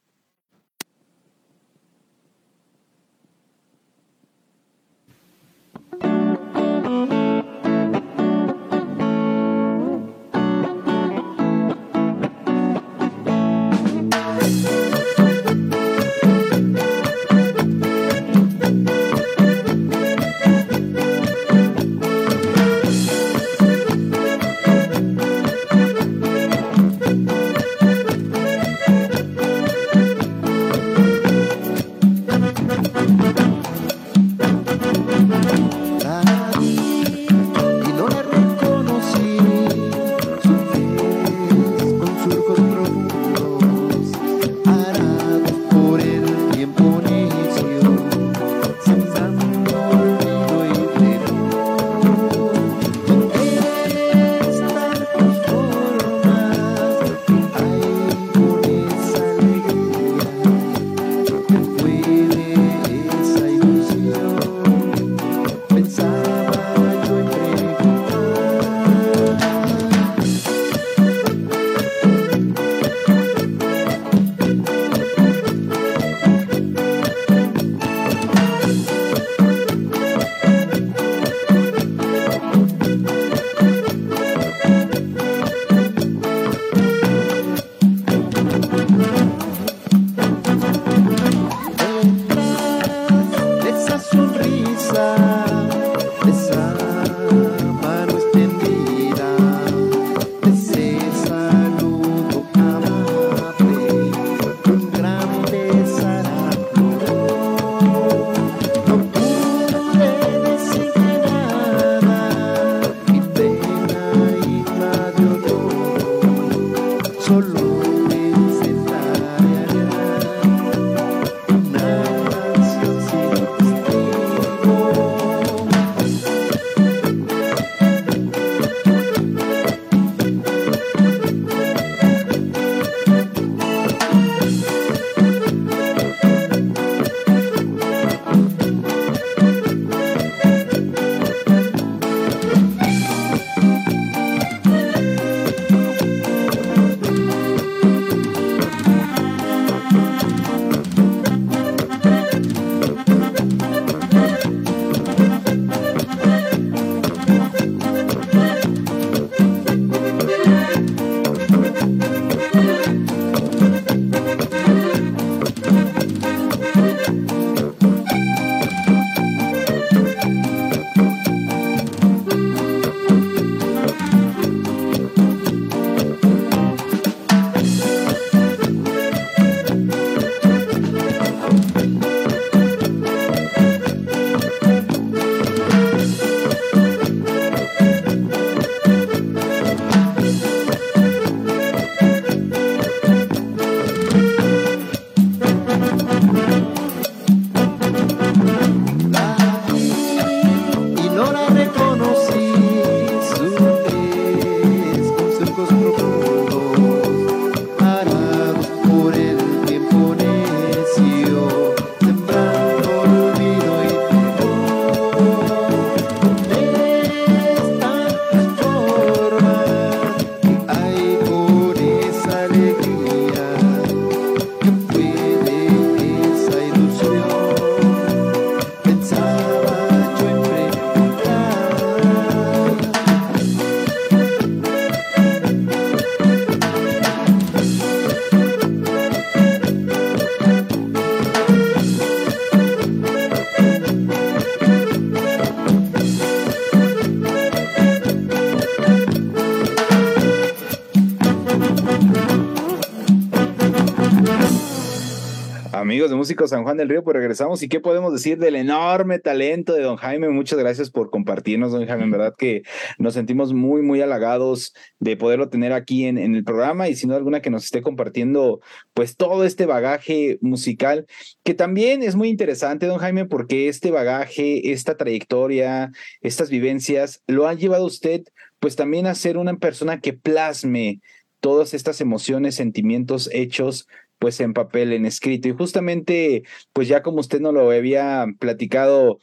Músico San Juan del Río, pues regresamos. ¿Y qué podemos decir del enorme talento de don Jaime? Muchas gracias por compartirnos, don Jaime. En verdad que nos sentimos muy, muy halagados de poderlo tener aquí en, en el programa y sin duda alguna que nos esté compartiendo pues todo este bagaje musical, que también es muy interesante, don Jaime, porque este bagaje, esta trayectoria, estas vivencias, lo ha llevado usted pues también a ser una persona que plasme todas estas emociones, sentimientos, hechos pues en papel, en escrito. Y justamente, pues ya como usted no lo había platicado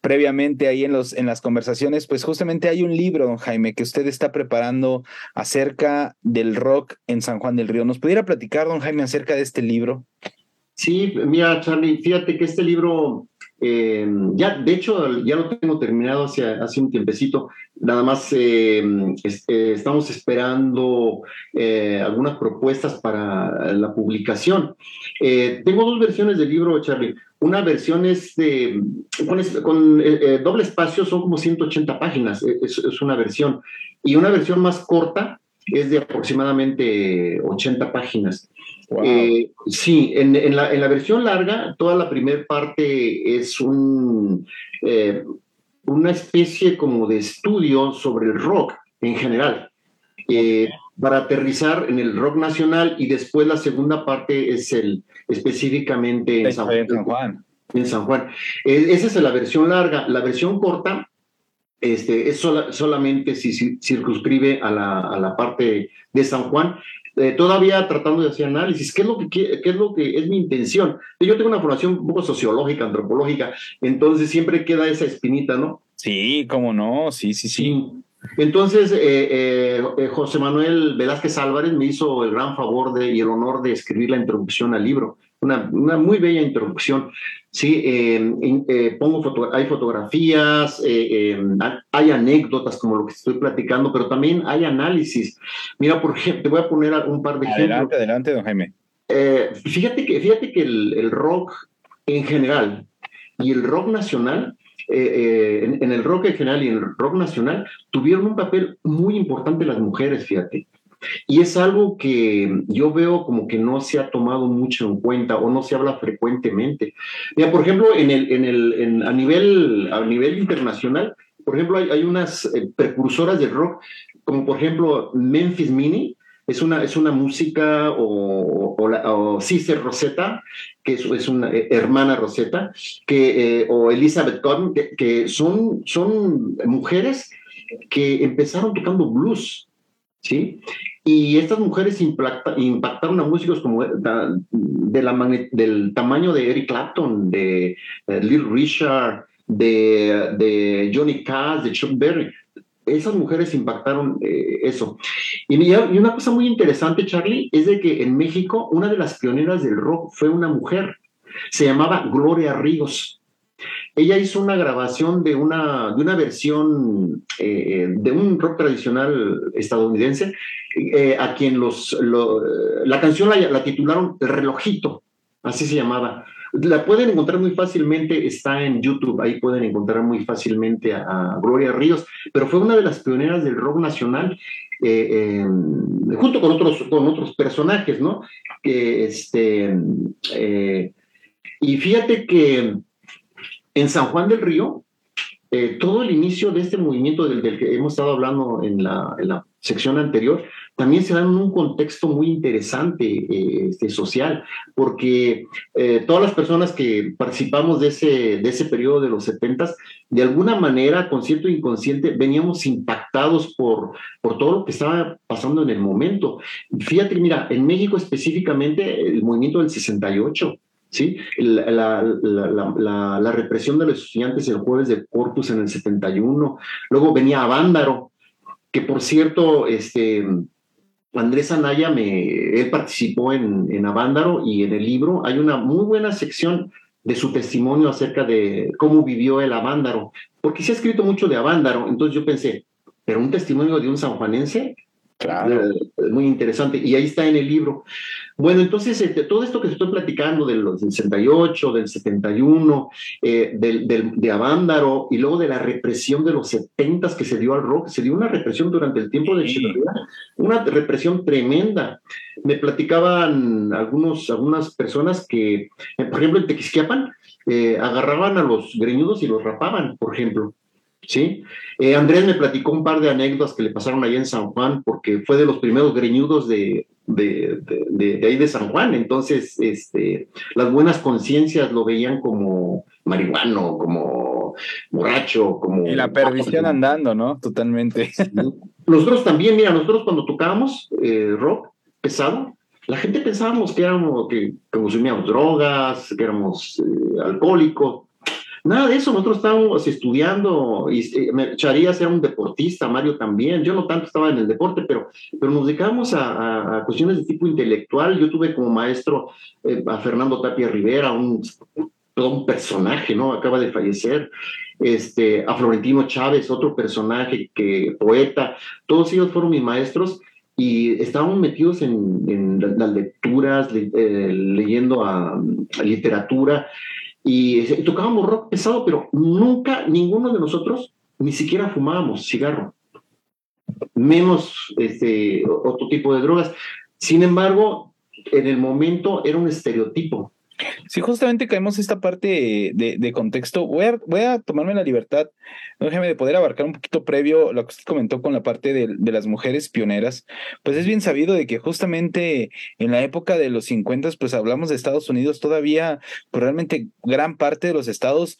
previamente ahí en, los, en las conversaciones, pues justamente hay un libro, don Jaime, que usted está preparando acerca del rock en San Juan del Río. ¿Nos pudiera platicar, don Jaime, acerca de este libro? Sí, mira, Charlie, fíjate que este libro eh, ya, de hecho, ya lo tengo terminado hace, hace un tiempecito. Nada más eh, eh, estamos esperando algunas propuestas para la publicación. tengo dos versiones del libro, Charlie. Una versión es de, con, doble espacio, son como 180 páginas, es, es una versión. Y una versión más corta es de aproximadamente 80 páginas. Eh, sí, en, la, versión larga, toda la primera parte es un, eh, una especie como de estudio sobre el rock en general, eh, para aterrizar en el rock nacional y después la segunda parte es el específicamente en San Juan. En San Juan. esa es la versión larga. La versión corta este, es solamente si, circunscribe a la, a la, parte de San Juan eh, todavía tratando de hacer análisis, ¿qué es, lo que, qué es lo que es mi intención? Yo tengo una formación un poco sociológica, antropológica, entonces siempre queda esa espinita, ¿no? Sí, cómo no, sí, sí, sí. Entonces, eh, eh, José Manuel Velázquez Álvarez me hizo el gran favor de, y el honor de escribir la introducción al libro una, muy bella introducción. Sí, eh, eh, pongo hay fotografías, eh, hay anécdotas como lo que estoy platicando, pero también hay análisis. Mira, por ejemplo, te voy a poner un par de ejemplos. Adelante, adelante, don Jaime. fíjate que, fíjate que el, rock en general y el rock nacional en, en, el rock en general y en el rock nacional tuvieron un papel muy importante las mujeres, fíjate. Y es algo que yo veo como que no se ha tomado mucho en cuenta o no se habla frecuentemente. Mira, por ejemplo, en el, en el, a, nivel, a nivel internacional, por ejemplo, hay, hay unas eh, precursoras del rock, como por ejemplo Memphis Mini, es una, es una música o, o, Sister Rosetta, que es, es una eh, hermana Rosetta, que, eh, o Elizabeth Cotton, que, son, son mujeres que empezaron tocando blues, ¿sí? Y estas mujeres impactaron a músicos como de la, del tamaño de Eric Clapton, de Little Richard, de, de Johnny Cash, de Chuck Berry esas mujeres impactaron eh, eso. Y, y, una cosa muy interesante, Charlie, es de que en México una de las pioneras del rock fue una mujer. Se llamaba Gloria Ríos. Ella hizo una grabación de una, de una versión eh, de un rock tradicional estadounidense, eh, a quien los, la canción la, la titularon El relojito, así se llamaba. La pueden encontrar muy fácilmente, está en YouTube, ahí pueden encontrar muy fácilmente a, Gloria Ríos, pero fue una de las pioneras del rock nacional, eh, junto con otros, con otros personajes, ¿no? Este, y fíjate que en San Juan del Río, eh, todo el inicio de este movimiento del, que hemos estado hablando en la, sección anterior, también se da en un contexto muy interesante eh, este, social, porque eh, todas las personas que participamos de ese, de ese periodo de los 70, de alguna manera, consciente o inconsciente, veníamos impactados por, por todo lo que estaba pasando en el momento. Fíjate, mira, en México específicamente, el movimiento del 68, ¿sí? La, la, la, represión de los estudiantes el jueves de Corpus en el 71, luego venía Avándaro, que por cierto, este, Andrés Anaya, me, él participó en, en Avándaro y en el libro hay una muy buena sección de su testimonio acerca de cómo vivió el Avándaro, porque se ha escrito mucho de Avándaro, entonces yo pensé, pero un testimonio de un sanjuanense, Claro. Eh, muy interesante. Y ahí está en el libro. Bueno, entonces, este, todo esto que estoy platicando del 68, del 71, eh, del, de Avándaro y luego de la represión de los 70 que se dio al rock, se dio una represión durante el tiempo de Echeverría, una represión tremenda. Me platicaban algunos, algunas personas que, eh, por ejemplo, en Tequisquiapan, agarraban a los greñudos y los rapaban, por ejemplo. ¿Sí? Eh, Andrés me platicó un par de anécdotas que le pasaron allá en San Juan, porque fue de los primeros greñudos de, de, de, ahí de San Juan, entonces este, las buenas conciencias lo veían como marihuano, como borracho, como... Y la perdición andando, ¿no? Totalmente. Nosotros también, mira, nosotros cuando tocábamos eh, rock pesado, la gente pensábamos que éramos, que, consumíamos drogas, que éramos eh, alcohólicos, Nada de eso, nosotros estábamos estudiando, y Charías era un deportista, Mario también, yo no tanto estaba en el deporte, pero, pero nos dedicábamos a, cuestiones de tipo intelectual. Yo tuve como maestro eh, a Fernando Tapia Rivera, un, un personaje, ¿no? Acaba de fallecer. Este, a Florentino Chávez, otro personaje, que poeta, todos ellos fueron mis maestros y estábamos metidos en, las lecturas, eh, leyendo a, literatura y tocábamos rock pesado, pero nunca, ninguno de nosotros, ni siquiera fumábamos cigarro, menos este, otro tipo de drogas. Sin embargo, en el momento era un estereotipo. Sí, justamente caemos esta parte de, contexto. Voy a, voy a, tomarme la libertad, déjeme de poder abarcar un poquito previo lo que usted comentó con la parte de, de, las mujeres pioneras. Pues es bien sabido de que justamente en la época de los 50, pues hablamos de Estados Unidos, todavía, pues realmente gran parte de los estados,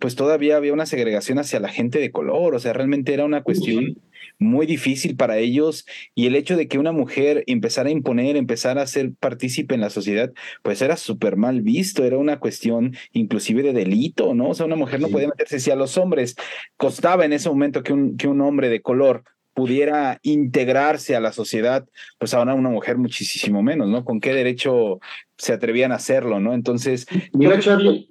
pues todavía había una segregación hacia la gente de color, o sea, realmente era una cuestión muy difícil para ellos y el hecho de que una mujer empezara a imponer, empezara a ser partícipe en la sociedad, pues era súper mal visto, era una cuestión inclusive de delito, ¿no? O sea, una mujer no podía meterse, si a los hombres costaba en ese momento que un, que un hombre de color pudiera integrarse a la sociedad, pues ahora una mujer muchísimo menos, ¿no? ¿Con qué derecho se atrevían a hacerlo, ¿no? Entonces... Mira, Charlie,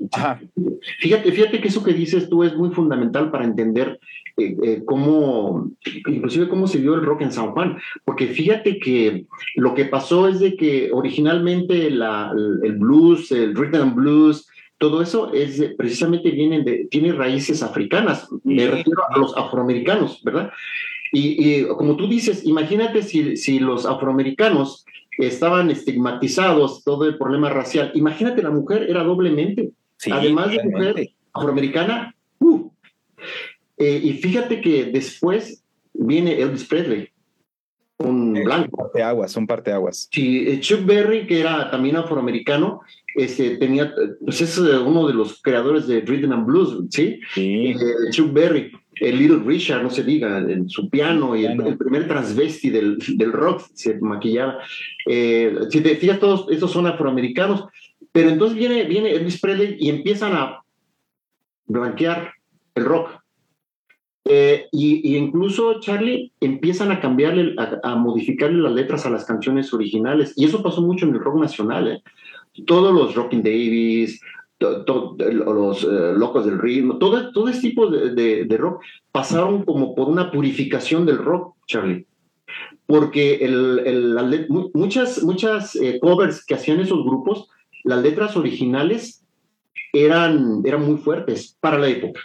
fíjate, fíjate que eso que dices tú es muy fundamental para entender eh, eh, cómo, inclusive cómo se dio el rock en San Juan, porque fíjate que lo que pasó es de que originalmente la, el blues, el rhythm and blues, todo eso es precisamente viene de, tiene raíces africanas, me refiero a los afroamericanos, ¿verdad? Y, como tú dices, imagínate si, si los afroamericanos estaban estigmatizados, todo el problema racial, imagínate la mujer era doblemente, además de mujer afroamericana, uh, eh, y fíjate que después viene Elvis Presley. un blanco. Parte aguas, un parteaguas. Sí, Chuck Berry, que era también afroamericano, este, tenía, pues es uno de los creadores de Rhythm and Blues, ¿sí? Sí. Chuck Berry el Little Richard, no se diga, en su piano y el, primer transvesti del, del, rock se maquillaba. Eh, si te fijas, todos esos son afroamericanos, pero entonces viene, viene Elvis Presley y empiezan a blanquear el rock. Eh, y, incluso Charlie empiezan a cambiarle, a, modificarle las letras a las canciones originales. Y eso pasó mucho en el rock nacional. ¿eh? Todos los Rockin' Davis, los eh, locos del ritmo, todo, todo este tipo de, de, rock pasaron como por una purificación del rock, Charlie. Porque el, el, muchas, muchas eh, covers que hacían esos grupos, las letras originales eran, eran muy fuertes para la época.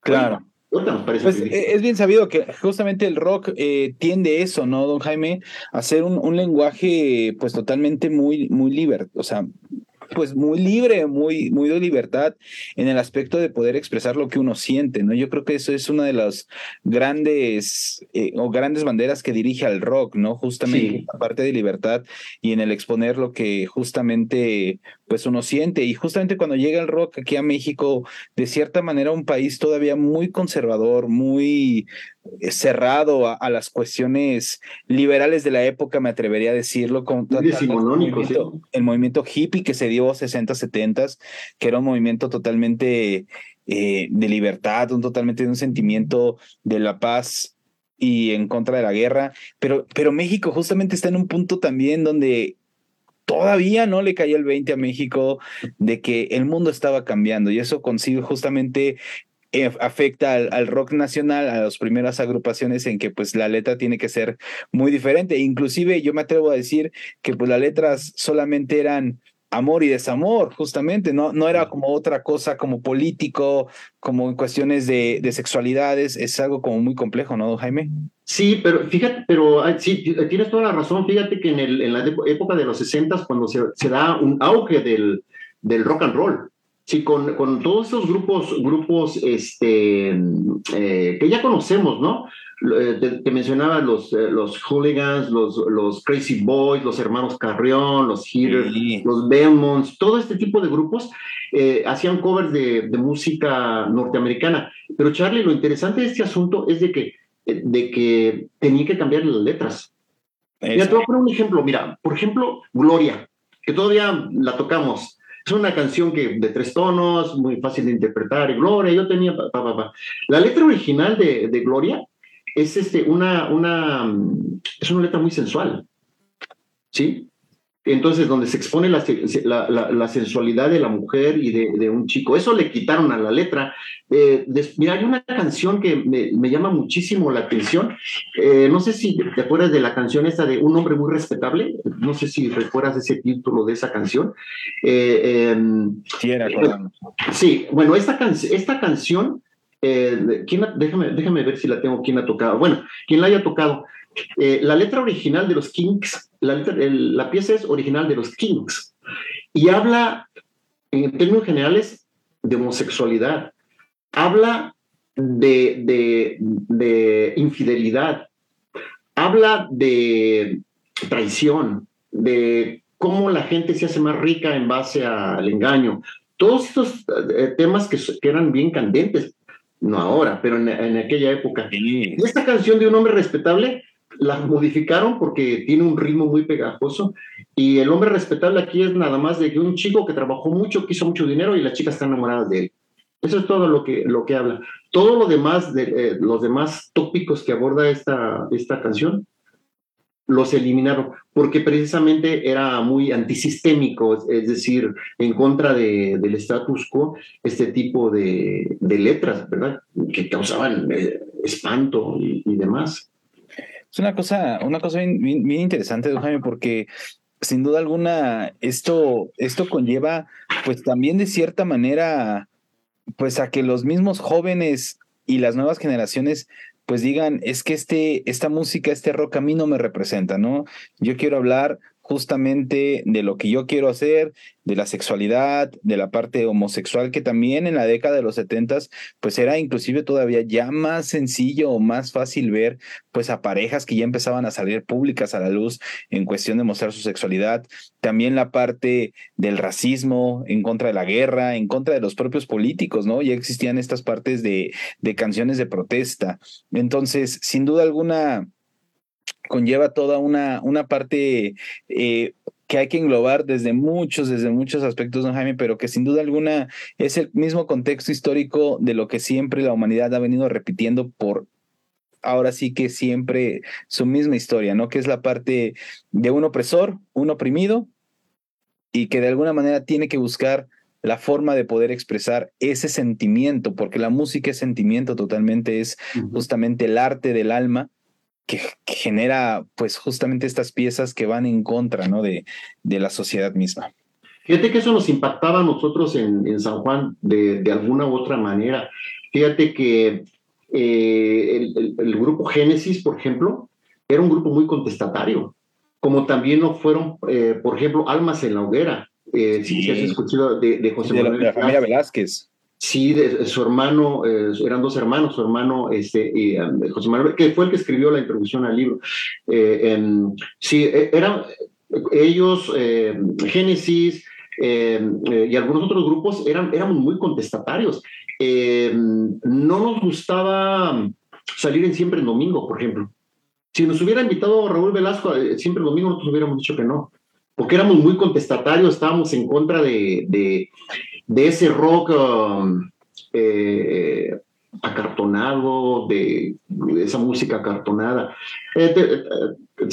Claro. Pues, eh, es bien sabido que justamente el rock tiende eso, ¿no, don Jaime? A ser un, un lenguaje pues totalmente muy, muy libre, o sea, pues muy libre, muy, muy de libertad en el aspecto de poder expresar lo que uno siente, ¿no? Yo creo que eso es una de las grandes eh, o grandes banderas que dirige al rock, ¿no? Justamente la parte de libertad y en el exponer lo que justamente pues uno siente. Y justamente cuando llega el rock aquí a México, de cierta manera un país todavía muy conservador, muy cerrado a, las cuestiones liberales de la época, me atrevería a decirlo, con el movimiento, el movimiento hippie que se dio 60, 70, que era un movimiento totalmente eh, de libertad, un totalmente de un sentimiento de la paz y en contra de la guerra, pero, pero México justamente está en un punto también donde todavía no le cayó el 20 a México de que el mundo estaba cambiando y eso consigue justamente eh, afecta al, rock nacional, a las primeras agrupaciones en que pues la letra tiene que ser muy diferente. Inclusive yo me atrevo a decir que pues las letras solamente eran amor y desamor, justamente, no, no era como otra cosa como político, como en cuestiones de, de sexualidades, es algo como muy complejo, ¿no, Jaime? Sí, pero fíjate, pero sí, tienes toda la razón, fíjate que en, el, en la época de los 60, cuando se, se da un auge del, del rock and roll, Sí, con, con, todos esos grupos, grupos este, eh, que ya conocemos, ¿no? Eh, te, mencionaba los, eh, los hooligans, los, los Crazy Boys, los hermanos Carrión, los Hitters, los Belmonts, todo este tipo de grupos hacían covers de, de, música norteamericana. Pero Charlie, lo interesante de este asunto es de que, de que tenía que cambiar las letras. Ya te voy a poner un ejemplo. Mira, por ejemplo, Gloria, que todavía la tocamos. Es una canción que de tres tonos, muy fácil de interpretar. Gloria, yo tenía. La letra original de, de Gloria es este, una, una, es una letra muy sensual. ¿Sí? Entonces donde se expone la, la, sensualidad de la mujer y de, un chico. Eso le quitaron a la letra. Eh, mira, hay una canción que me, llama muchísimo la atención. Eh, no sé si te acuerdas de la canción esta de Un hombre muy respetable. No sé si recuerdas ese título de esa canción. Eh, em, sí, era, sí, bueno, esta, esta canción, ¿quién déjame, déjame ver si la tengo, quién ha tocado. Bueno, quien la haya tocado. La letra original de los Kings la, pieza es original de los Kings y habla, en términos generales, de homosexualidad. Habla de, de, infidelidad. Habla de traición, de cómo la gente se hace más rica en base al engaño. Todos estos eh, temas que, eran bien candentes, no ahora, pero en, aquella época. Y esta canción de un hombre respetable la modificaron porque tiene un ritmo muy pegajoso y el hombre respetable aquí es nada más de que un chico que trabajó mucho, que hizo mucho dinero y la chica está enamorada de él. Eso es todo lo que, lo que habla. Todo lo demás, de, eh, los demás tópicos que aborda esta, esta canción, los eliminaron porque precisamente era muy antisistémico, es decir, en contra de, del status quo, este tipo de, de letras, ¿verdad? Que causaban eh, espanto y demás. Es una cosa, una cosa bien, interesante, Jaime, porque sin duda alguna esto, esto conlleva, pues también de cierta manera, pues a que los mismos jóvenes y las nuevas generaciones pues digan, es que este, esta música, este rock a mí no me representa, ¿no? Yo quiero hablar justamente de lo que yo quiero hacer, de la sexualidad, de la parte homosexual, que también en la década de los setentas, pues era inclusive todavía ya más sencillo o más fácil ver, pues a parejas que ya empezaban a salir públicas a la luz en cuestión de mostrar su sexualidad. También la parte del racismo, en contra de la guerra, en contra de los propios políticos, ¿no? Ya existían estas partes de, de canciones de protesta. Entonces, sin duda alguna, conlleva toda una, una parte eh, que hay que englobar desde muchos, desde muchos aspectos, don Jaime, pero que sin duda alguna es el mismo contexto histórico de lo que siempre la humanidad ha venido repitiendo por ahora sí que siempre su misma historia, ¿no? Que es la parte de un opresor, un oprimido, y que de alguna manera tiene que buscar la forma de poder expresar ese sentimiento, porque la música es sentimiento totalmente, es justamente el arte del alma que, genera pues justamente estas piezas que van en contra ¿no? de, de la sociedad misma. Fíjate que eso nos impactaba a nosotros en, en San Juan de, de, alguna u otra manera. Fíjate que eh, el, el, grupo Génesis, por ejemplo, era un grupo muy contestatario, como también lo fueron, eh, por ejemplo, Almas en la Hoguera. Eh, sí. Si has escuchado de, de José de Manuel la, de la familia Velázquez. Sí, su hermano, eh, eran dos hermanos, su hermano este, y, um, José Manuel, que fue el que escribió la introducción al libro. Eh, en, sí, e, eran ellos, eh, Génesis y algunos otros grupos, eran, éramos muy contestatarios. no nos gustaba salir en Siempre en Domingo, por ejemplo. Si nos hubiera invitado Raúl Velasco Siempre en Domingo, nosotros hubiéramos dicho que no, porque éramos muy contestatarios, estábamos en contra de de ese rock um, eh, acartonado, de, esa música acartonada. Eh,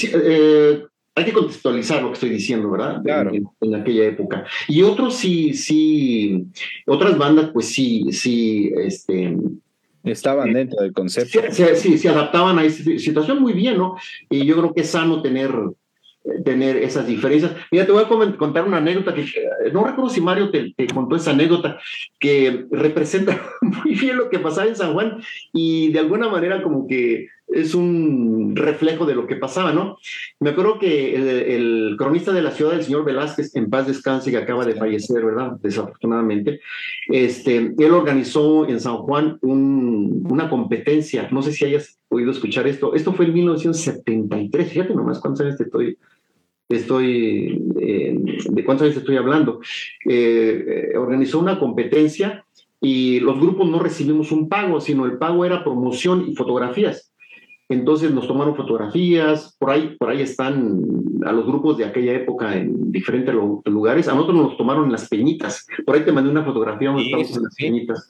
eh, hay que contextualizar lo que estoy diciendo, ¿verdad? Claro. En, aquella época. Y otros sí, sí, otras bandas, pues sí, sí, este. Estaban dentro del concepto. Sí, sí, se adaptaban a esa situación muy bien, ¿no? Y yo creo que es sano tener tener esas diferencias. Mira, te voy a contar una anécdota que no recuerdo si Mario te, te, contó esa anécdota que representa muy bien lo que pasaba en San Juan y de alguna manera como que es un reflejo de lo que pasaba, ¿no? Me acuerdo que el, el cronista de la ciudad, el señor Velázquez, en paz descanse, que acaba de fallecer, ¿verdad? Desafortunadamente, este, él organizó en San Juan un, una competencia, no sé si hayas oído escuchar esto, esto fue en 1973, fíjate nomás cuántos años te estoy estoy, eh, de cuántos años estoy hablando, eh, eh, organizó una competencia y los grupos no recibimos un pago, sino el pago era promoción y fotografías. Entonces nos tomaron fotografías, por ahí, por ahí están a los grupos de aquella época en diferentes lugares. A nosotros nos tomaron en las peñitas. Por ahí te mandé una fotografía donde sí, estamos en las sí. peñitas.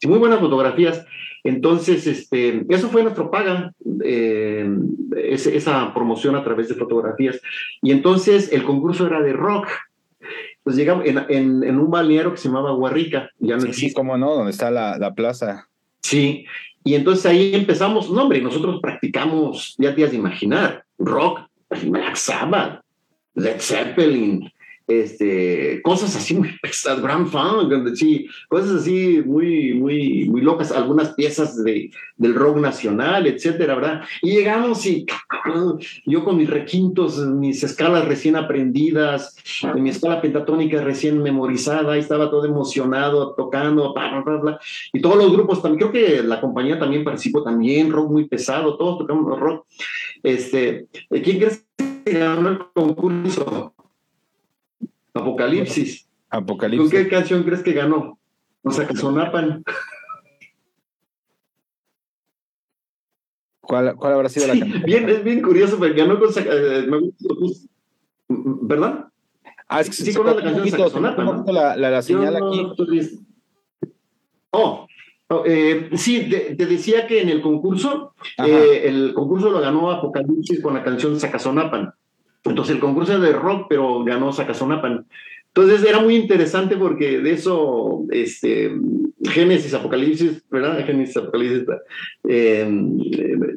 Sí, muy buenas fotografías. Entonces, este, eso fue nuestro paga, eh, esa promoción a través de fotografías. Y entonces el concurso era de rock. Pues llegamos en, en, en un balneario que se llamaba Guarrica. Ya no sí, existe. cómo no, donde está la, la plaza. Sí, y entonces ahí empezamos, no hombre, nosotros practicamos, ya te has de imaginar, rock, Black Sabbath, Led Zeppelin, este, cosas así muy pesadas, Grand Funk, sí, cosas así muy, muy, muy locas, algunas piezas de, del rock nacional, etcétera, ¿verdad? Y llegamos y yo con mis requintos, mis escalas recién aprendidas, mi escala pentatónica recién memorizada, estaba todo emocionado, tocando, bla, bla, bla, y todos los grupos también, creo que la compañía también participó también, rock muy pesado, todos tocamos rock. Este, ¿Quién crees que ganó el concurso? Apocalipsis. Apocalipsis. ¿Con qué canción crees que ganó? O sea, que sonapan. ¿Cuál, ¿Cuál, habrá sido sí, la canción? Bien, es bien curioso, porque ganó con. Eh, ¿Verdad? Ah, es que sí, con la canción poquito, la, la, la, señal no, aquí. Oh, oh eh, sí, te, te, decía que en el concurso, eh, el concurso lo ganó Apocalipsis con la canción Sacazonapan. Entonces el concurso era de rock, pero ganó Sacazonapan. Entonces era muy interesante porque de eso, este, Génesis, Apocalipsis, ¿verdad? Génesis, Apocalipsis, eh,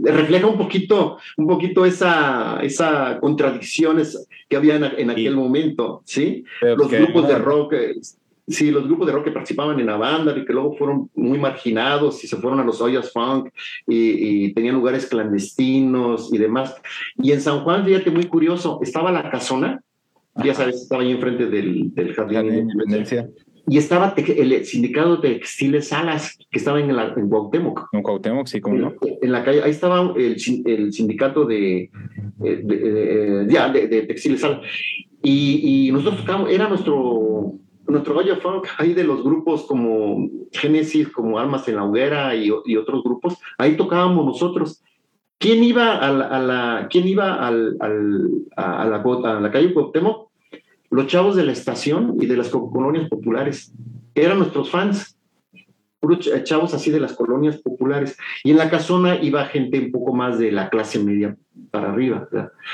refleja un poquito, un poquito esa, esa contradicciones que había en, en aquel sí. momento, ¿sí? Pero Los grupos de rock, sí, los grupos de rock que participaban en la banda y que luego fueron muy marginados y se fueron a los ollas funk y, y, tenían lugares clandestinos y demás. Y en San Juan, fíjate, muy curioso, estaba la casona, ya sabes, estaba ahí enfrente del, del Jardín de Independencia. Y estaba el sindicato de textiles Salas, que estaba en, la, en Cuauhtémoc. En Cuauhtémoc, sí, como no. En la calle, ahí estaba el, el sindicato de, de, de, textiles Salas. Y, y nosotros tocábamos, era nuestro, nuestro gallo funk, ahí de los grupos como Génesis, como Almas en la Hoguera y, otros grupos, ahí tocábamos nosotros. ¿Quién iba a la, ¿quién iba al, a, la, a la calle Cuauhtémoc? los chavos de la estación y de las colonias populares. Eran nuestros fans, chavos así de las colonias populares. Y en la casona iba gente un poco más de la clase media para arriba.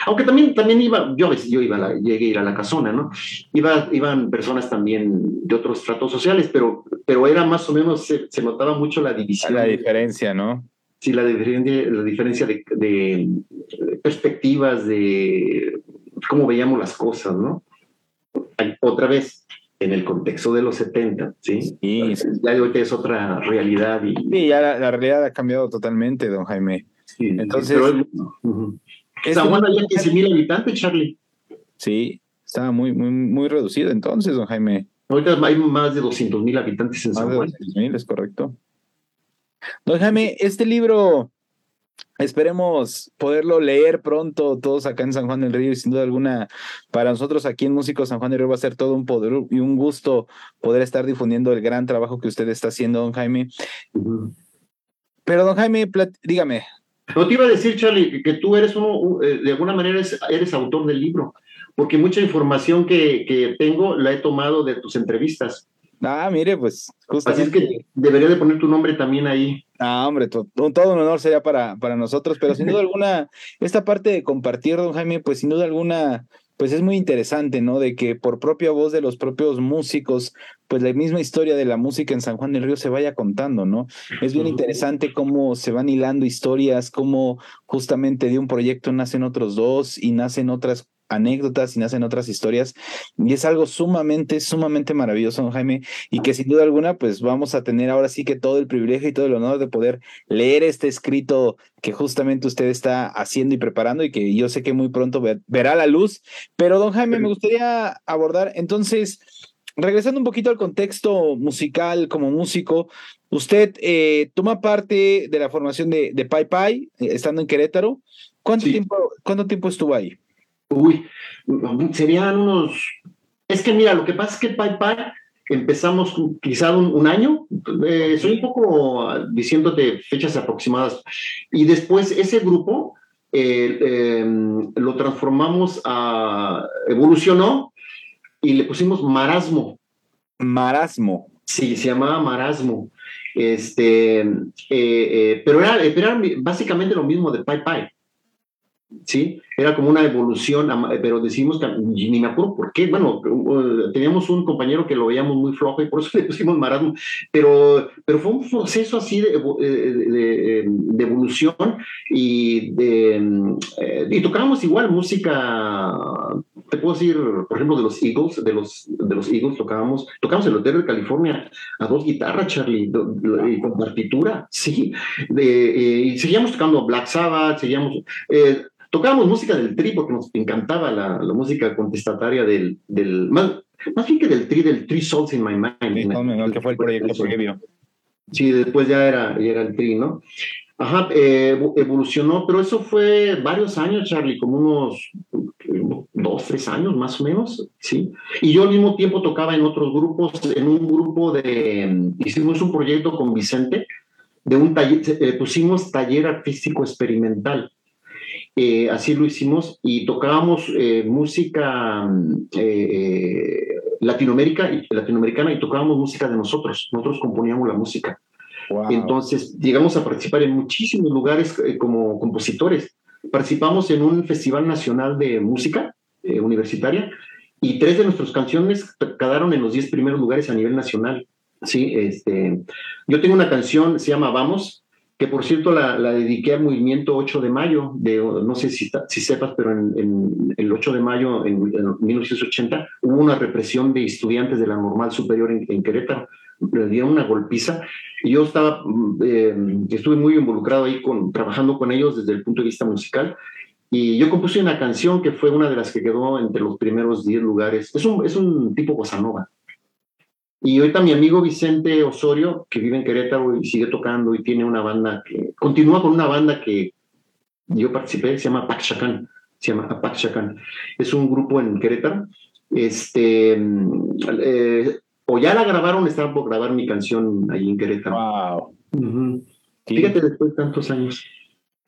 Aunque también, también iba, yo, yo iba la, llegué a ir a la casona, ¿no? Iba, iban personas también de otros tratos sociales, pero, pero era más o menos, se, notaba mucho la división. La diferencia, ¿no? Sí, la diferencia, la diferencia de, de perspectivas, de cómo veíamos las cosas, ¿no? otra vez en el contexto de los 70, ¿sí? sí. Ya de es otra realidad. Y... Sí, ya la, realidad ha cambiado totalmente, don Jaime. Sí, Entonces... San Juan había 15 mil habitantes, Charlie. Sí, estaba muy, muy, muy reducido entonces, don Jaime. Ahorita hay más de 200 mil habitantes en San Juan. mil, es correcto. Don Jaime, este libro Esperemos poderlo leer pronto todos acá en San Juan del Río y sin duda alguna para nosotros aquí en Músicos San Juan del Río va a ser todo un poder y un gusto poder estar difundiendo el gran trabajo que usted está haciendo, don Jaime. Pero don Jaime, dígame. No te iba a decir, Charlie, que tú eres uno, eh, de alguna manera eres, autor del libro, porque mucha información que, que tengo la he tomado de tus entrevistas. Ah, mire, pues justamente. Así es que debería de poner tu nombre también ahí. Ah, hombre, todo, un honor sería para, para nosotros, pero sin duda alguna, esta parte de compartir, don Jaime, pues sin duda alguna, pues es muy interesante, ¿no? De que por propia voz de los propios músicos, pues la misma historia de la música en San Juan del Río se vaya contando, ¿no? Es bien interesante cómo se van hilando historias, cómo justamente de un proyecto nacen otros dos y nacen otras anécdotas y nacen otras historias. Y es algo sumamente, sumamente maravilloso, Jaime, y que sin duda alguna, pues vamos a tener ahora sí que todo el privilegio y todo el honor de poder leer este escrito que justamente usted está haciendo y preparando y que yo sé que muy pronto verá la luz. Pero, don Jaime, me gustaría abordar entonces... Regresando un poquito al contexto musical como músico, usted eh, toma parte de la formación de, de Pai Pai, eh, estando en Querétaro. ¿Cuánto, tiempo, ¿Cuánto tiempo estuvo ahí? Uy, serían unos... Es que mira, lo que pasa es que Pai empezamos quizá un, año, eh, soy un poco diciéndote fechas aproximadas, y después ese grupo eh, em, lo transformamos a, evolucionó y le pusimos marasmo. Marasmo. Sí, se llamaba marasmo. Este, eh, pero, era, era, básicamente lo mismo de Pai Pai. ¿Sí? Era como una evolución, pero decimos que ni me acuerdo por qué. Bueno, teníamos un compañero que lo veíamos muy flojo y por eso le pusimos marasmo, pero, pero fue un proceso así de, de, evolución y, de, eh, y tocábamos igual música, te puedo decir, por ejemplo, de los Eagles, de los, de los Eagles tocábamos, tocábamos el Hotel de California a dos guitarras, Charlie, con partitura, sí, eh, y seguíamos tocando Black Sabbath, seguíamos... Eh, Tocábamos música del tri porque nos encantaba la, la música contestataria del, del más, más, bien que del tri, del Three Souls in My Mind. que fue el proyecto vio. Sí, después ya era, ya era el tri, ¿no? Ajá, eh, evolucionó, pero eso fue varios años, Charlie, como unos dos, tres años más o menos, ¿sí? Y yo al mismo tiempo tocaba en otros grupos, en un grupo de, hicimos un proyecto con Vicente, de un taller, eh, pusimos taller artístico experimental. Eh, así lo hicimos y tocábamos eh, música eh, Latinoamérica, latinoamericana y tocábamos música de nosotros. Nosotros componíamos la música. Entonces llegamos a participar en muchísimos lugares como compositores. Participamos en un festival nacional de música universitaria y tres de nuestras canciones quedaron en los diez primeros lugares a nivel nacional. Sí, este, yo tengo una canción, se llama Vamos, que por cierto la, dediqué al movimiento 8 de mayo, de, no sé si, si sepas, pero en, el 8 de mayo, en, 1980, hubo una represión de estudiantes de la normal superior en, Querétaro, le dieron una golpiza, y yo estaba, eh, estuve muy involucrado ahí con, trabajando con ellos desde el punto de vista musical, Y yo compuse una canción que fue una de las que quedó entre los primeros 10 lugares. Es un, es un tipo bossa nova. Y ahorita mi amigo Vicente Osorio, que vive en Querétaro y sigue tocando y tiene una banda que continúa con una banda que yo participé, se llama Pachacan, se llama Pachacan. Es un grupo en Querétaro. Este, eh, o ya la grabaron, estaban por grabar mi canción ahí en Querétaro. Wow. Fíjate después de tantos años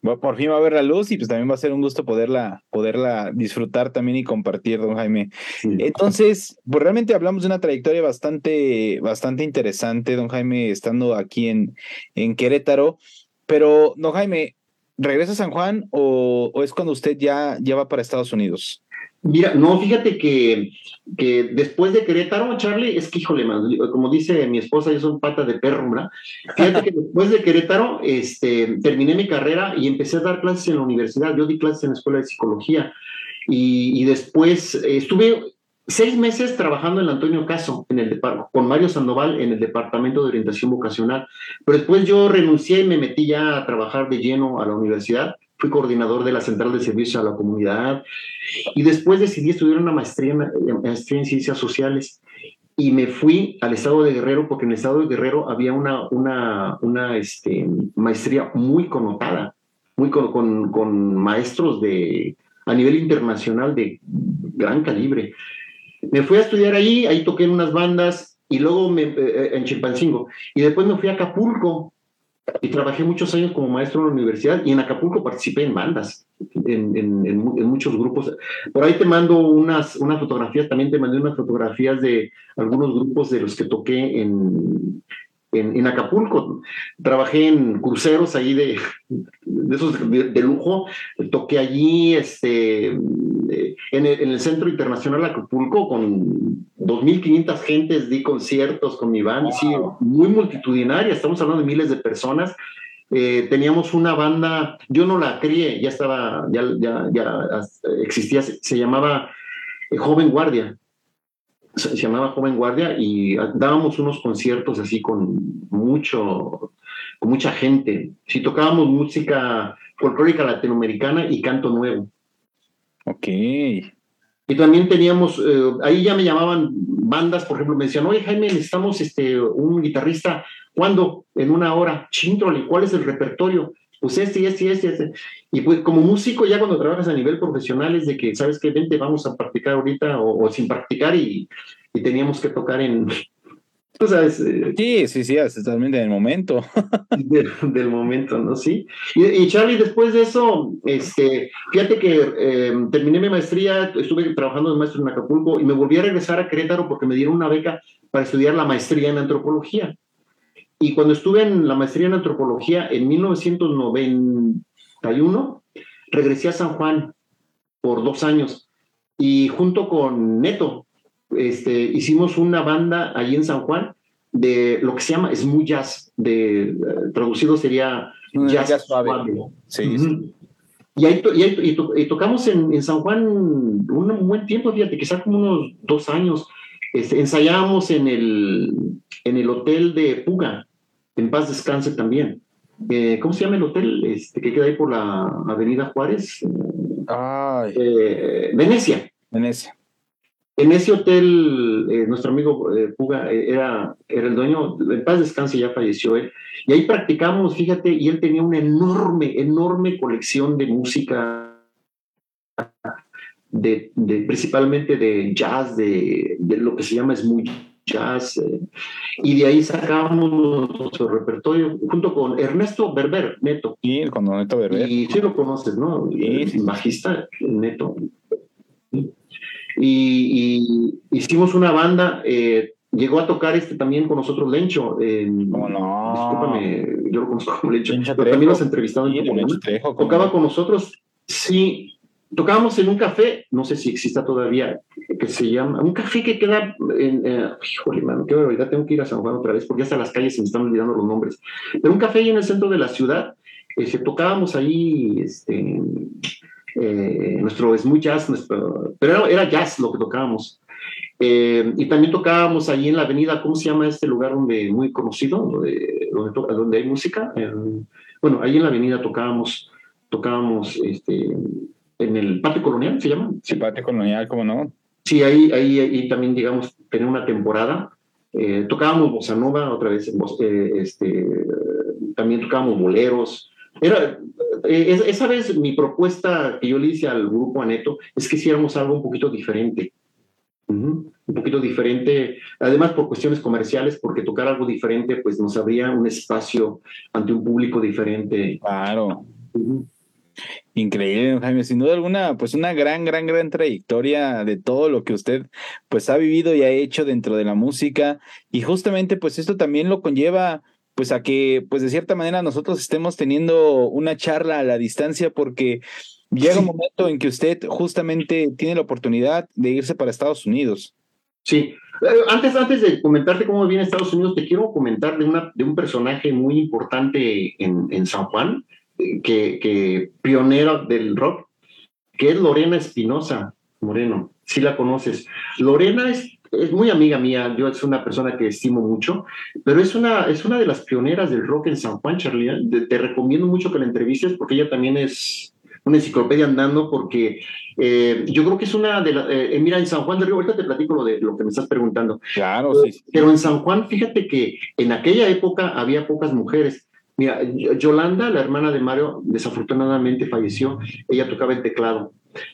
por fin va a ver la luz y pues también va a ser un gusto poderla, poderla disfrutar también y compartir, don Jaime. Entonces, pues realmente hablamos de una trayectoria bastante, bastante interesante, don Jaime, estando aquí en, en Querétaro. Pero, don Jaime, ¿regresa a San Juan o, o es cuando usted ya, ya va para Estados Unidos? Mira, no, fíjate que, que después de Querétaro, Charlie, es que híjole, como dice mi esposa, yo soy pata de perro, ¿verdad? Fíjate que después de Querétaro, este, terminé mi carrera y empecé a dar clases en la universidad. Yo di clases en la escuela de psicología y, y después estuve seis meses trabajando en el Antonio Caso, en el con Mario Sandoval en el Departamento de Orientación Vocacional. Pero después yo renuncié y me metí ya a trabajar de lleno a la universidad fui coordinador de la Central de Servicios a la Comunidad y después decidí estudiar una maestría, maestría en Ciencias Sociales y me fui al estado de Guerrero porque en el estado de Guerrero había una, una, una este, maestría muy connotada, muy con, con, con, maestros de, a nivel internacional de gran calibre. Me fui a estudiar ahí, ahí toqué en unas bandas y luego me, eh, en Chimpancingo y después me fui a Acapulco y trabajé muchos años como maestro en la universidad y en Acapulco participé en bandas, en, en, muchos grupos. Por ahí te mando unas, unas fotografías, también te mandé unas fotografías de algunos grupos de los que toqué en, en, Acapulco. Trabajé en cruceros ahí de, de esos de, lujo. Toqué allí este, en, el, Centro Internacional de Acapulco con 2.500 gentes. Di conciertos con mi banda, sí, muy multitudinaria. Estamos hablando de miles de personas. Eh, teníamos una banda, yo no la crié, ya estaba, ya, ya, ya existía, se, llamaba eh, Joven Guardia se llamaba Joven Guardia y dábamos unos conciertos así con mucho, con mucha gente. Si tocábamos música folclórica latinoamericana y canto nuevo. Ok. Y también teníamos, eh, ahí ya me llamaban bandas, por ejemplo, me decían, oye Jaime, necesitamos este, un guitarrista, ¿cuándo? En una hora. Chintrole, ¿cuál es el repertorio? Pues este, este, este, este. Y pues como músico, ya cuando trabajas a nivel profesional, es de que, ¿sabes qué? Vente, vamos a practicar ahorita o, sin practicar y, y, teníamos que tocar en... Tú sabes. Eh, sí, sí, sí, totalmente del momento. del, momento, ¿no? Sí. Y, Charlie, después de eso, este, fíjate que eh, terminé mi maestría, estuve trabajando de maestro en Acapulco y me volví a regresar a Querétaro porque me dieron una beca para estudiar la maestría en antropología. Y cuando estuve en la maestría en antropología en 1991, regresé a San Juan por dos años. Y junto con Neto este, hicimos una banda allí en San Juan de lo que se llama smooth jazz, de, eh, traducido sería jazz, suave. Sí, Y, ahí, y, tocamos en, en, San Juan un, buen tiempo, fíjate, quizás como unos dos años. Este, ensayábamos en el, en el hotel de Puga, en paz descanse también. Eh, ¿Cómo se llama el hotel este, que queda ahí por la Avenida Juárez? Eh, Venecia. Venecia. En ese hotel, eh, nuestro amigo Puga era, era el dueño, en paz descanse, ya falleció él, y ahí practicamos, fíjate, y él tenía una enorme, enorme colección de música, de, principalmente de jazz, de, de, lo que se llama smooth jazz, eh, y de ahí sacamos nuestro repertorio junto con Ernesto Berber, Neto. Sí, con Neto Berber. Y sí lo conoces, ¿no? Sí, sí. Bajista, Neto. Y, hicimos una banda, eh, llegó a tocar este también con nosotros Lencho. ¿Cómo no? Discúlpame, yo lo conozco como Lencho, pero también nos entrevistado en Tocaba con nosotros, sí, tocábamos en un café, no sé si exista todavía, que se llama, un café que queda en, eh, híjole, mano, qué barbaridad, tengo que ir a San Juan otra vez, porque hasta las calles se me están olvidando los nombres, pero un café ahí en el centro de la ciudad, este, tocábamos ahí, este, eh, nuestro smooth jazz, nuestro, pero era, jazz lo que tocábamos. Eh, y también tocábamos ahí en la avenida, ¿cómo se llama este lugar donde muy conocido, donde, donde, donde hay música? bueno, ahí en la avenida tocábamos, tocábamos este, en el patio colonial, ¿se llama? Sí, patio colonial, ¿cómo no? Sí, ahí, ahí, ahí también, digamos, tenía una temporada. Eh, tocábamos bossa nova otra vez, eh, este, también tocábamos boleros. Era, eh, esa vez mi propuesta que yo le hice al grupo Aneto es que hiciéramos algo un poquito diferente. Un poquito diferente, además por cuestiones comerciales, porque tocar algo diferente pues nos abría un espacio ante un público diferente. Claro. Increíble, Jaime. Sin duda alguna, pues una gran, gran, gran trayectoria de todo lo que usted pues ha vivido y ha hecho dentro de la música. Y justamente pues esto también lo conlleva pues a que pues de cierta manera nosotros estemos teniendo una charla a la distancia porque llega un momento en que usted justamente tiene la oportunidad de irse para Estados Unidos. Sí, antes, antes de comentarte cómo viene Estados Unidos, te quiero comentar de, una, de un personaje muy importante en, en San Juan, que, que pionera del rock, que es Lorena Espinosa Moreno, si la conoces. Lorena es, es muy amiga mía, yo es una persona que estimo mucho, pero es una, es una de las pioneras del rock en San Juan, Charlie. ¿eh? Te, recomiendo mucho que la entrevistes porque ella también es una enciclopedia andando porque eh, yo creo que es una de las... Eh, mira, en San Juan de Río, ahorita te platico lo de lo que me estás preguntando. Claro, sí. Pero en San Juan, fíjate que en aquella época había pocas mujeres Mira, Yolanda, la hermana de Mario, desafortunadamente falleció. Ella tocaba el teclado.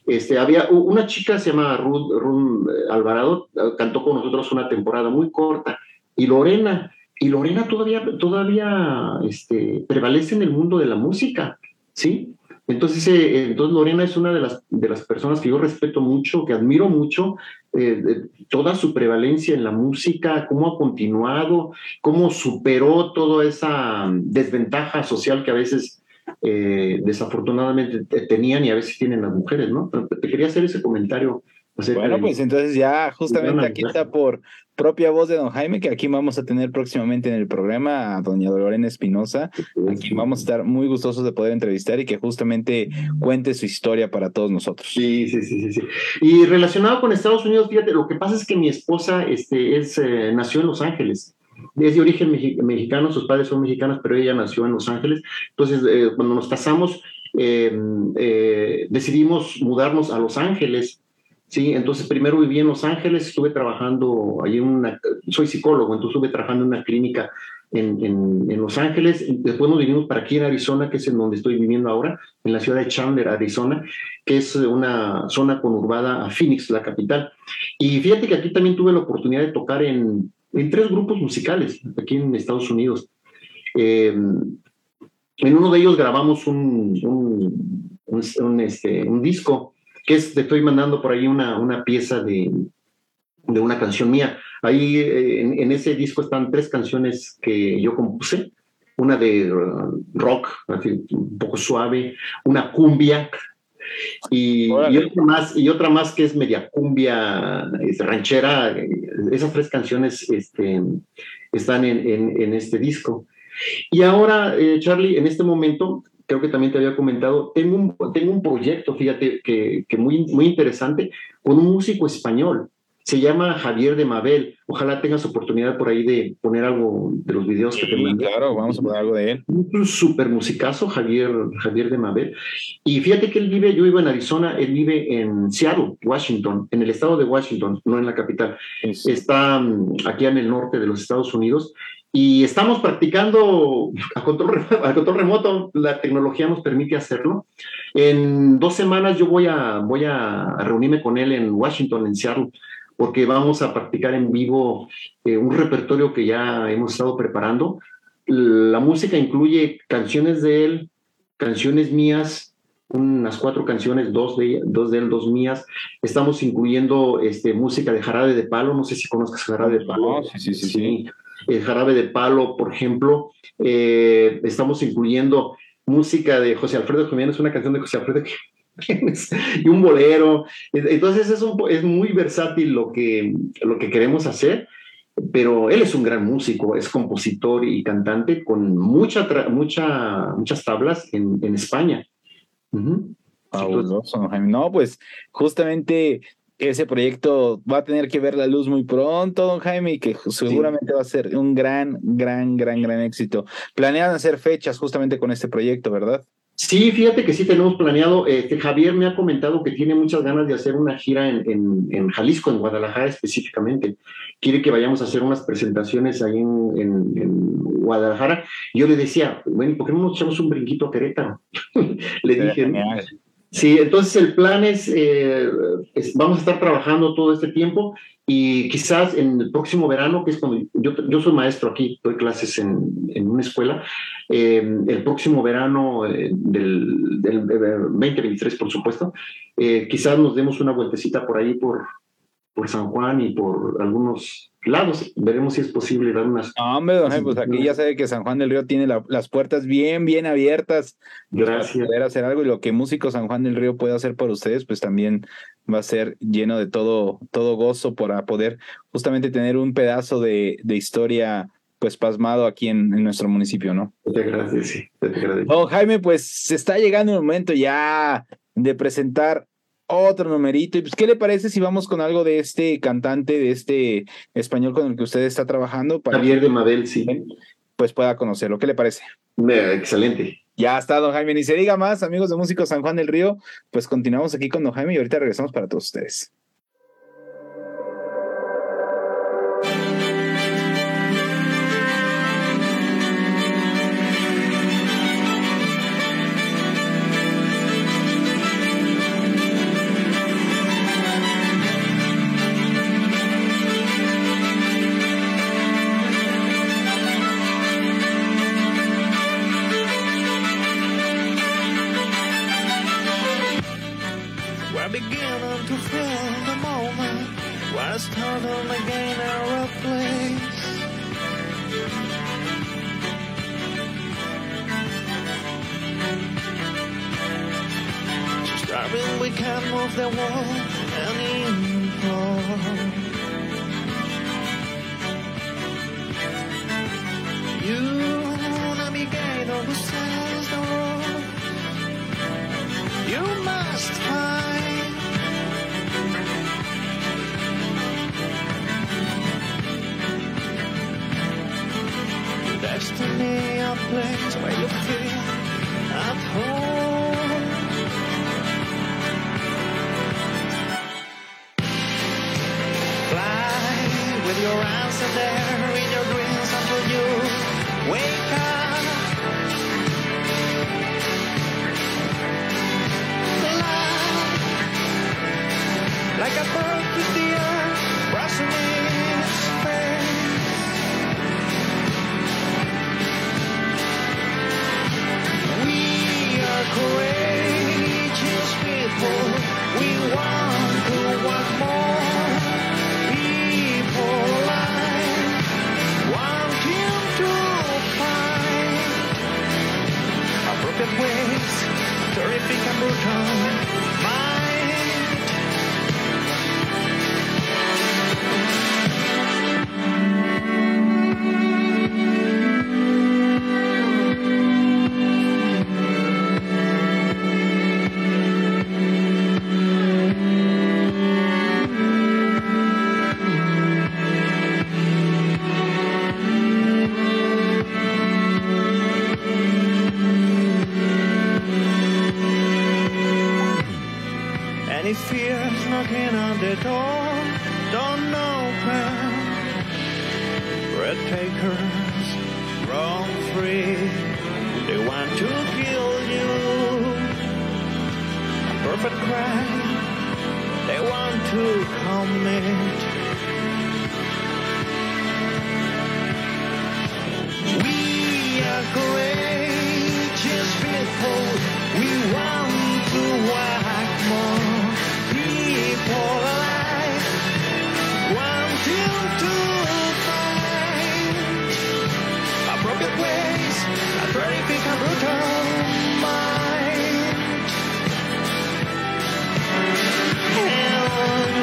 Este, había una chica, se llama Ruth, eh, Alvarado, eh, cantó con nosotros una temporada muy corta. Y Lorena, y Lorena todavía, todavía este, prevalece en el mundo de la música, ¿sí? Entonces, eh, entonces Lorena es una de las, de las personas que yo respeto mucho, que admiro mucho, eh, toda su prevalencia en la música, cómo ha continuado, cómo superó toda esa desventaja social que a veces eh, desafortunadamente tenían y a veces tienen las mujeres, ¿no? te quería hacer ese comentario bueno, pues entonces ya justamente aquí está por propia voz de don Jaime, que aquí vamos a tener próximamente en el programa a doña Lorena Espinosa, aquí vamos a estar muy gustosos de poder entrevistar y que justamente cuente su historia para todos nosotros. Sí, sí, sí, sí. Y relacionado con Estados Unidos, fíjate, lo que pasa es que mi esposa este, es, eh, nació en Los Ángeles. Es de origen mexicano, sus padres son mexicanos, pero ella nació en Los Ángeles. Entonces, eh, cuando nos casamos, em, eh, decidimos mudarnos a Los Ángeles Sí, entonces primero viví en Los Ángeles, estuve trabajando allí en una, soy psicólogo, entonces estuve trabajando en una clínica en, en, Los Ángeles, después nos vinimos para aquí en Arizona, que es en donde estoy viviendo ahora, en la ciudad de Chandler, Arizona, que es una zona conurbada a Phoenix, la capital. Y fíjate que aquí también tuve la oportunidad de tocar en, en tres grupos musicales, aquí en Estados Unidos. Em, en uno de ellos grabamos un, un, este, un disco que es, te estoy mandando por ahí una, una pieza de, de una canción mía. Ahí eh, en, ese disco están tres canciones que yo compuse, una de uh, rock, un poco suave, una cumbia y, y, otra más, y otra más que es media cumbia es ranchera. Esas tres canciones este, están en, en, en, este disco. Y ahora, eh, Charlie, en este momento creo que también te había comentado, tengo un, tengo un proyecto, fíjate, que, que muy, muy interesante, con un músico español. Se llama Javier de Mabel. Ojalá tengas oportunidad por ahí de poner algo de los videos que te mandé. Claro, vamos a poner algo de él. Un súper musicazo, Javier, Javier de Mabel. Y fíjate que él vive, yo vivo en Arizona, él vive en Seattle, Washington, en el estado de Washington, no en la capital. Está mm, aquí en el norte de los Estados Unidos y estamos practicando a control, a control remoto, la tecnología nos permite hacerlo. En dos semanas yo voy a, voy a reunirme con él en Washington, en Seattle, porque vamos a practicar en vivo eh, un repertorio que ya hemos estado preparando. La música incluye canciones de él, canciones mías, unas cuatro canciones, dos de, dos de él, dos mías. Estamos incluyendo este, música de Jarabe de Palo, no sé si conozcas Jarabe de Palo. sí, sí. sí. sí el jarabe de palo, por ejemplo. Eh, estamos incluyendo música de José Alfredo Jiménez, una canción de José Alfredo Jiménez y un bolero. Entonces es, un, es muy versátil lo que, lo que queremos hacer, pero él es un gran músico, es compositor y cantante con mucha, mucha, muchas tablas en, en España. No, pues justamente ese proyecto va a tener que ver la luz muy pronto, don Jaime, y que seguramente va a ser un gran, gran, gran, gran éxito. Planean hacer fechas justamente con este proyecto, ¿verdad? Sí, fíjate que sí tenemos planeado. Este, Javier me ha comentado que tiene muchas ganas de hacer una gira en, en, Jalisco, en Guadalajara específicamente. Quiere que vayamos a hacer unas presentaciones ahí en, en Guadalajara. Yo le decía, bueno, ¿por qué no nos echamos un brinquito a Querétaro? le dije, Sí, entonces el plan es, eh, vamos a estar trabajando todo este tiempo y quizás en el próximo verano, que es cuando yo, yo soy maestro aquí, doy clases en, en una escuela, eh, el próximo verano eh, del, del, 2023, por supuesto, quizás nos demos una vueltecita por ahí, por, por San Juan y por algunos lados. Veremos si es posible dar unas. No, hombre, don pues aquí ya sabe que San Juan del Río tiene las puertas bien, bien abiertas. Gracias. Para poder hacer algo y lo que Músico San Juan del Río puede hacer por ustedes, pues también va a ser lleno de todo, todo gozo para poder justamente tener un pedazo de, de historia pues pasmado aquí en, en, nuestro municipio, ¿no? Te agradezco, sí, te agradezco. Oh, Jaime, pues se está llegando el momento ya de presentar otro numerito. ¿Y pues qué le parece si vamos con algo de este cantante, de este español con el que usted está trabajando? Para Javier de Mabel, sí. Pues pueda conocerlo. ¿Qué le parece? Excelente. Ya está, don Jaime. Ni se diga más, amigos de Músicos San Juan del Río. Pues continuamos aquí con don Jaime y ahorita regresamos para todos ustedes. of the world but cry, they want to commit. We are great, just people, we want to work more.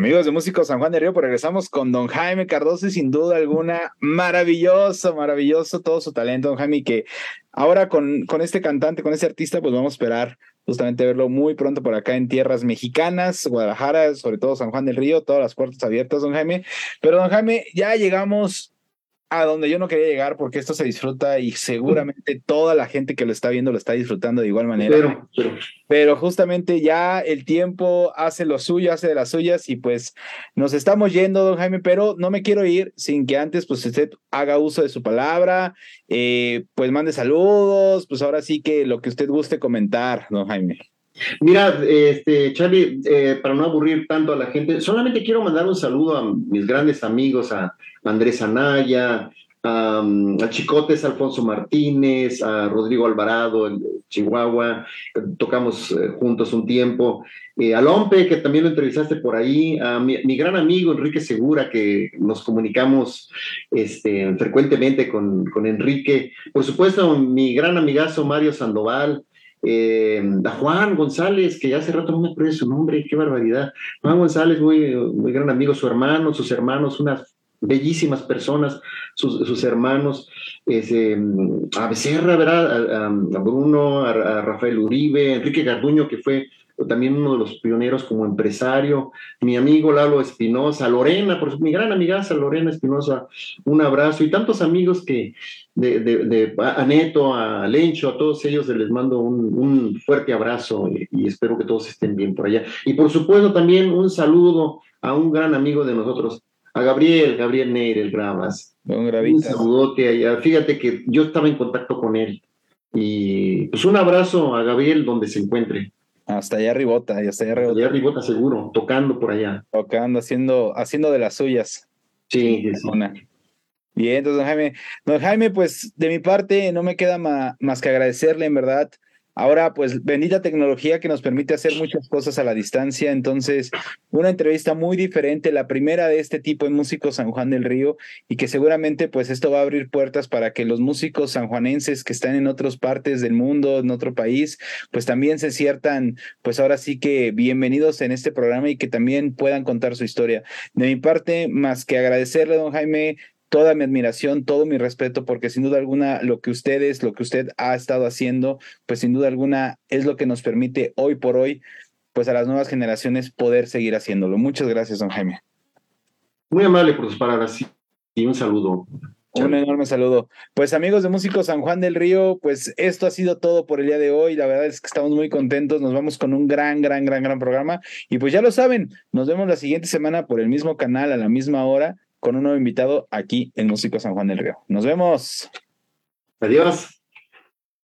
Amigos de Músicos San Juan de Río, pues regresamos con don Jaime Cardoso sin duda alguna, maravilloso, maravilloso todo su talento, don Jaime, que ahora con, con este cantante, con este artista, pues vamos a esperar justamente verlo muy pronto por acá en tierras mexicanas, Guadalajara, sobre todo San Juan del Río, todas las puertas abiertas, don Jaime. Pero don Jaime, ya llegamos a donde yo no quería llegar porque esto se disfruta y seguramente toda la gente que lo está viendo lo está disfrutando de igual manera. Pero, justamente ya el tiempo hace lo suyo, hace de las suyas y pues nos estamos yendo, don Jaime, pero no me quiero ir sin que antes pues usted haga uso de su palabra, eh, pues mande saludos, pues ahora sí que lo que usted guste comentar, don Jaime. Mira, este, Charlie, eh, para no aburrir tanto a la gente, solamente quiero mandar un saludo a mis grandes amigos, a Andrés Anaya, a, Chicotes Alfonso Martínez, a Rodrigo Alvarado en Chihuahua, tocamos eh, juntos un tiempo, eh, a Lompe, que también lo entrevistaste por ahí, a mi, gran amigo Enrique Segura, que nos comunicamos este, frecuentemente con, con Enrique, por supuesto, mi gran amigazo Mario Sandoval, eh, a Juan González, que ya hace rato no me acuerdo su nombre, qué barbaridad. Juan González, muy, muy gran amigo, su hermano, sus hermanos, unas bellísimas personas, sus, hermanos, a Becerra, ¿verdad? A, Bruno, a, Rafael Uribe, Enrique Garduño, que fue también uno de los pioneros como empresario, mi amigo Lalo Espinosa, Lorena, por mi gran amigaza Lorena Espinosa, un abrazo, y tantos amigos que, de, de, a Neto, a Lencho, a todos ellos les mando un, fuerte abrazo y, espero que todos estén bien por allá. Y por supuesto también un saludo a un gran amigo de nosotros, a Gabriel, Gabriel Neir, el Gravas. Un, un saludote allá. Fíjate que yo estaba en contacto con él. Y pues un abrazo a Gabriel donde se encuentre. Hasta allá arribota, hasta allá arribota. Allá arribota seguro, tocando por allá. Tocando, haciendo, haciendo de las suyas. Sí, sí, Bien, entonces, don Jaime. Don Jaime, pues de mi parte no me queda más que agradecerle, en verdad, Ahora, pues bendita tecnología que nos permite hacer muchas cosas a la distancia. Entonces, una entrevista muy diferente, la primera de este tipo en Músicos San Juan del Río, y que seguramente pues esto va a abrir puertas para que los músicos sanjuanenses que están en otras partes del mundo, en otro país, pues también se ciertan, pues ahora sí que bienvenidos en este programa y que también puedan contar su historia. De mi parte, más que agradecerle, don Jaime, toda mi admiración, todo mi respeto, porque sin duda alguna lo que ustedes, lo que usted ha estado haciendo, pues sin duda alguna es lo que nos permite hoy por hoy, pues a las nuevas generaciones poder seguir haciéndolo. Muchas gracias, don Jaime. Muy amable por sus palabras y un saludo. Un enorme saludo. Pues amigos de Músicos San Juan del Río, pues esto ha sido todo por el día de hoy. La verdad es que estamos muy contentos. Nos vamos con un gran, gran, gran, gran programa. Y pues ya lo saben, nos vemos la siguiente semana por el mismo canal a la misma hora con un nuevo invitado aquí en Músico San Juan del Río. Nos vemos. Adiós.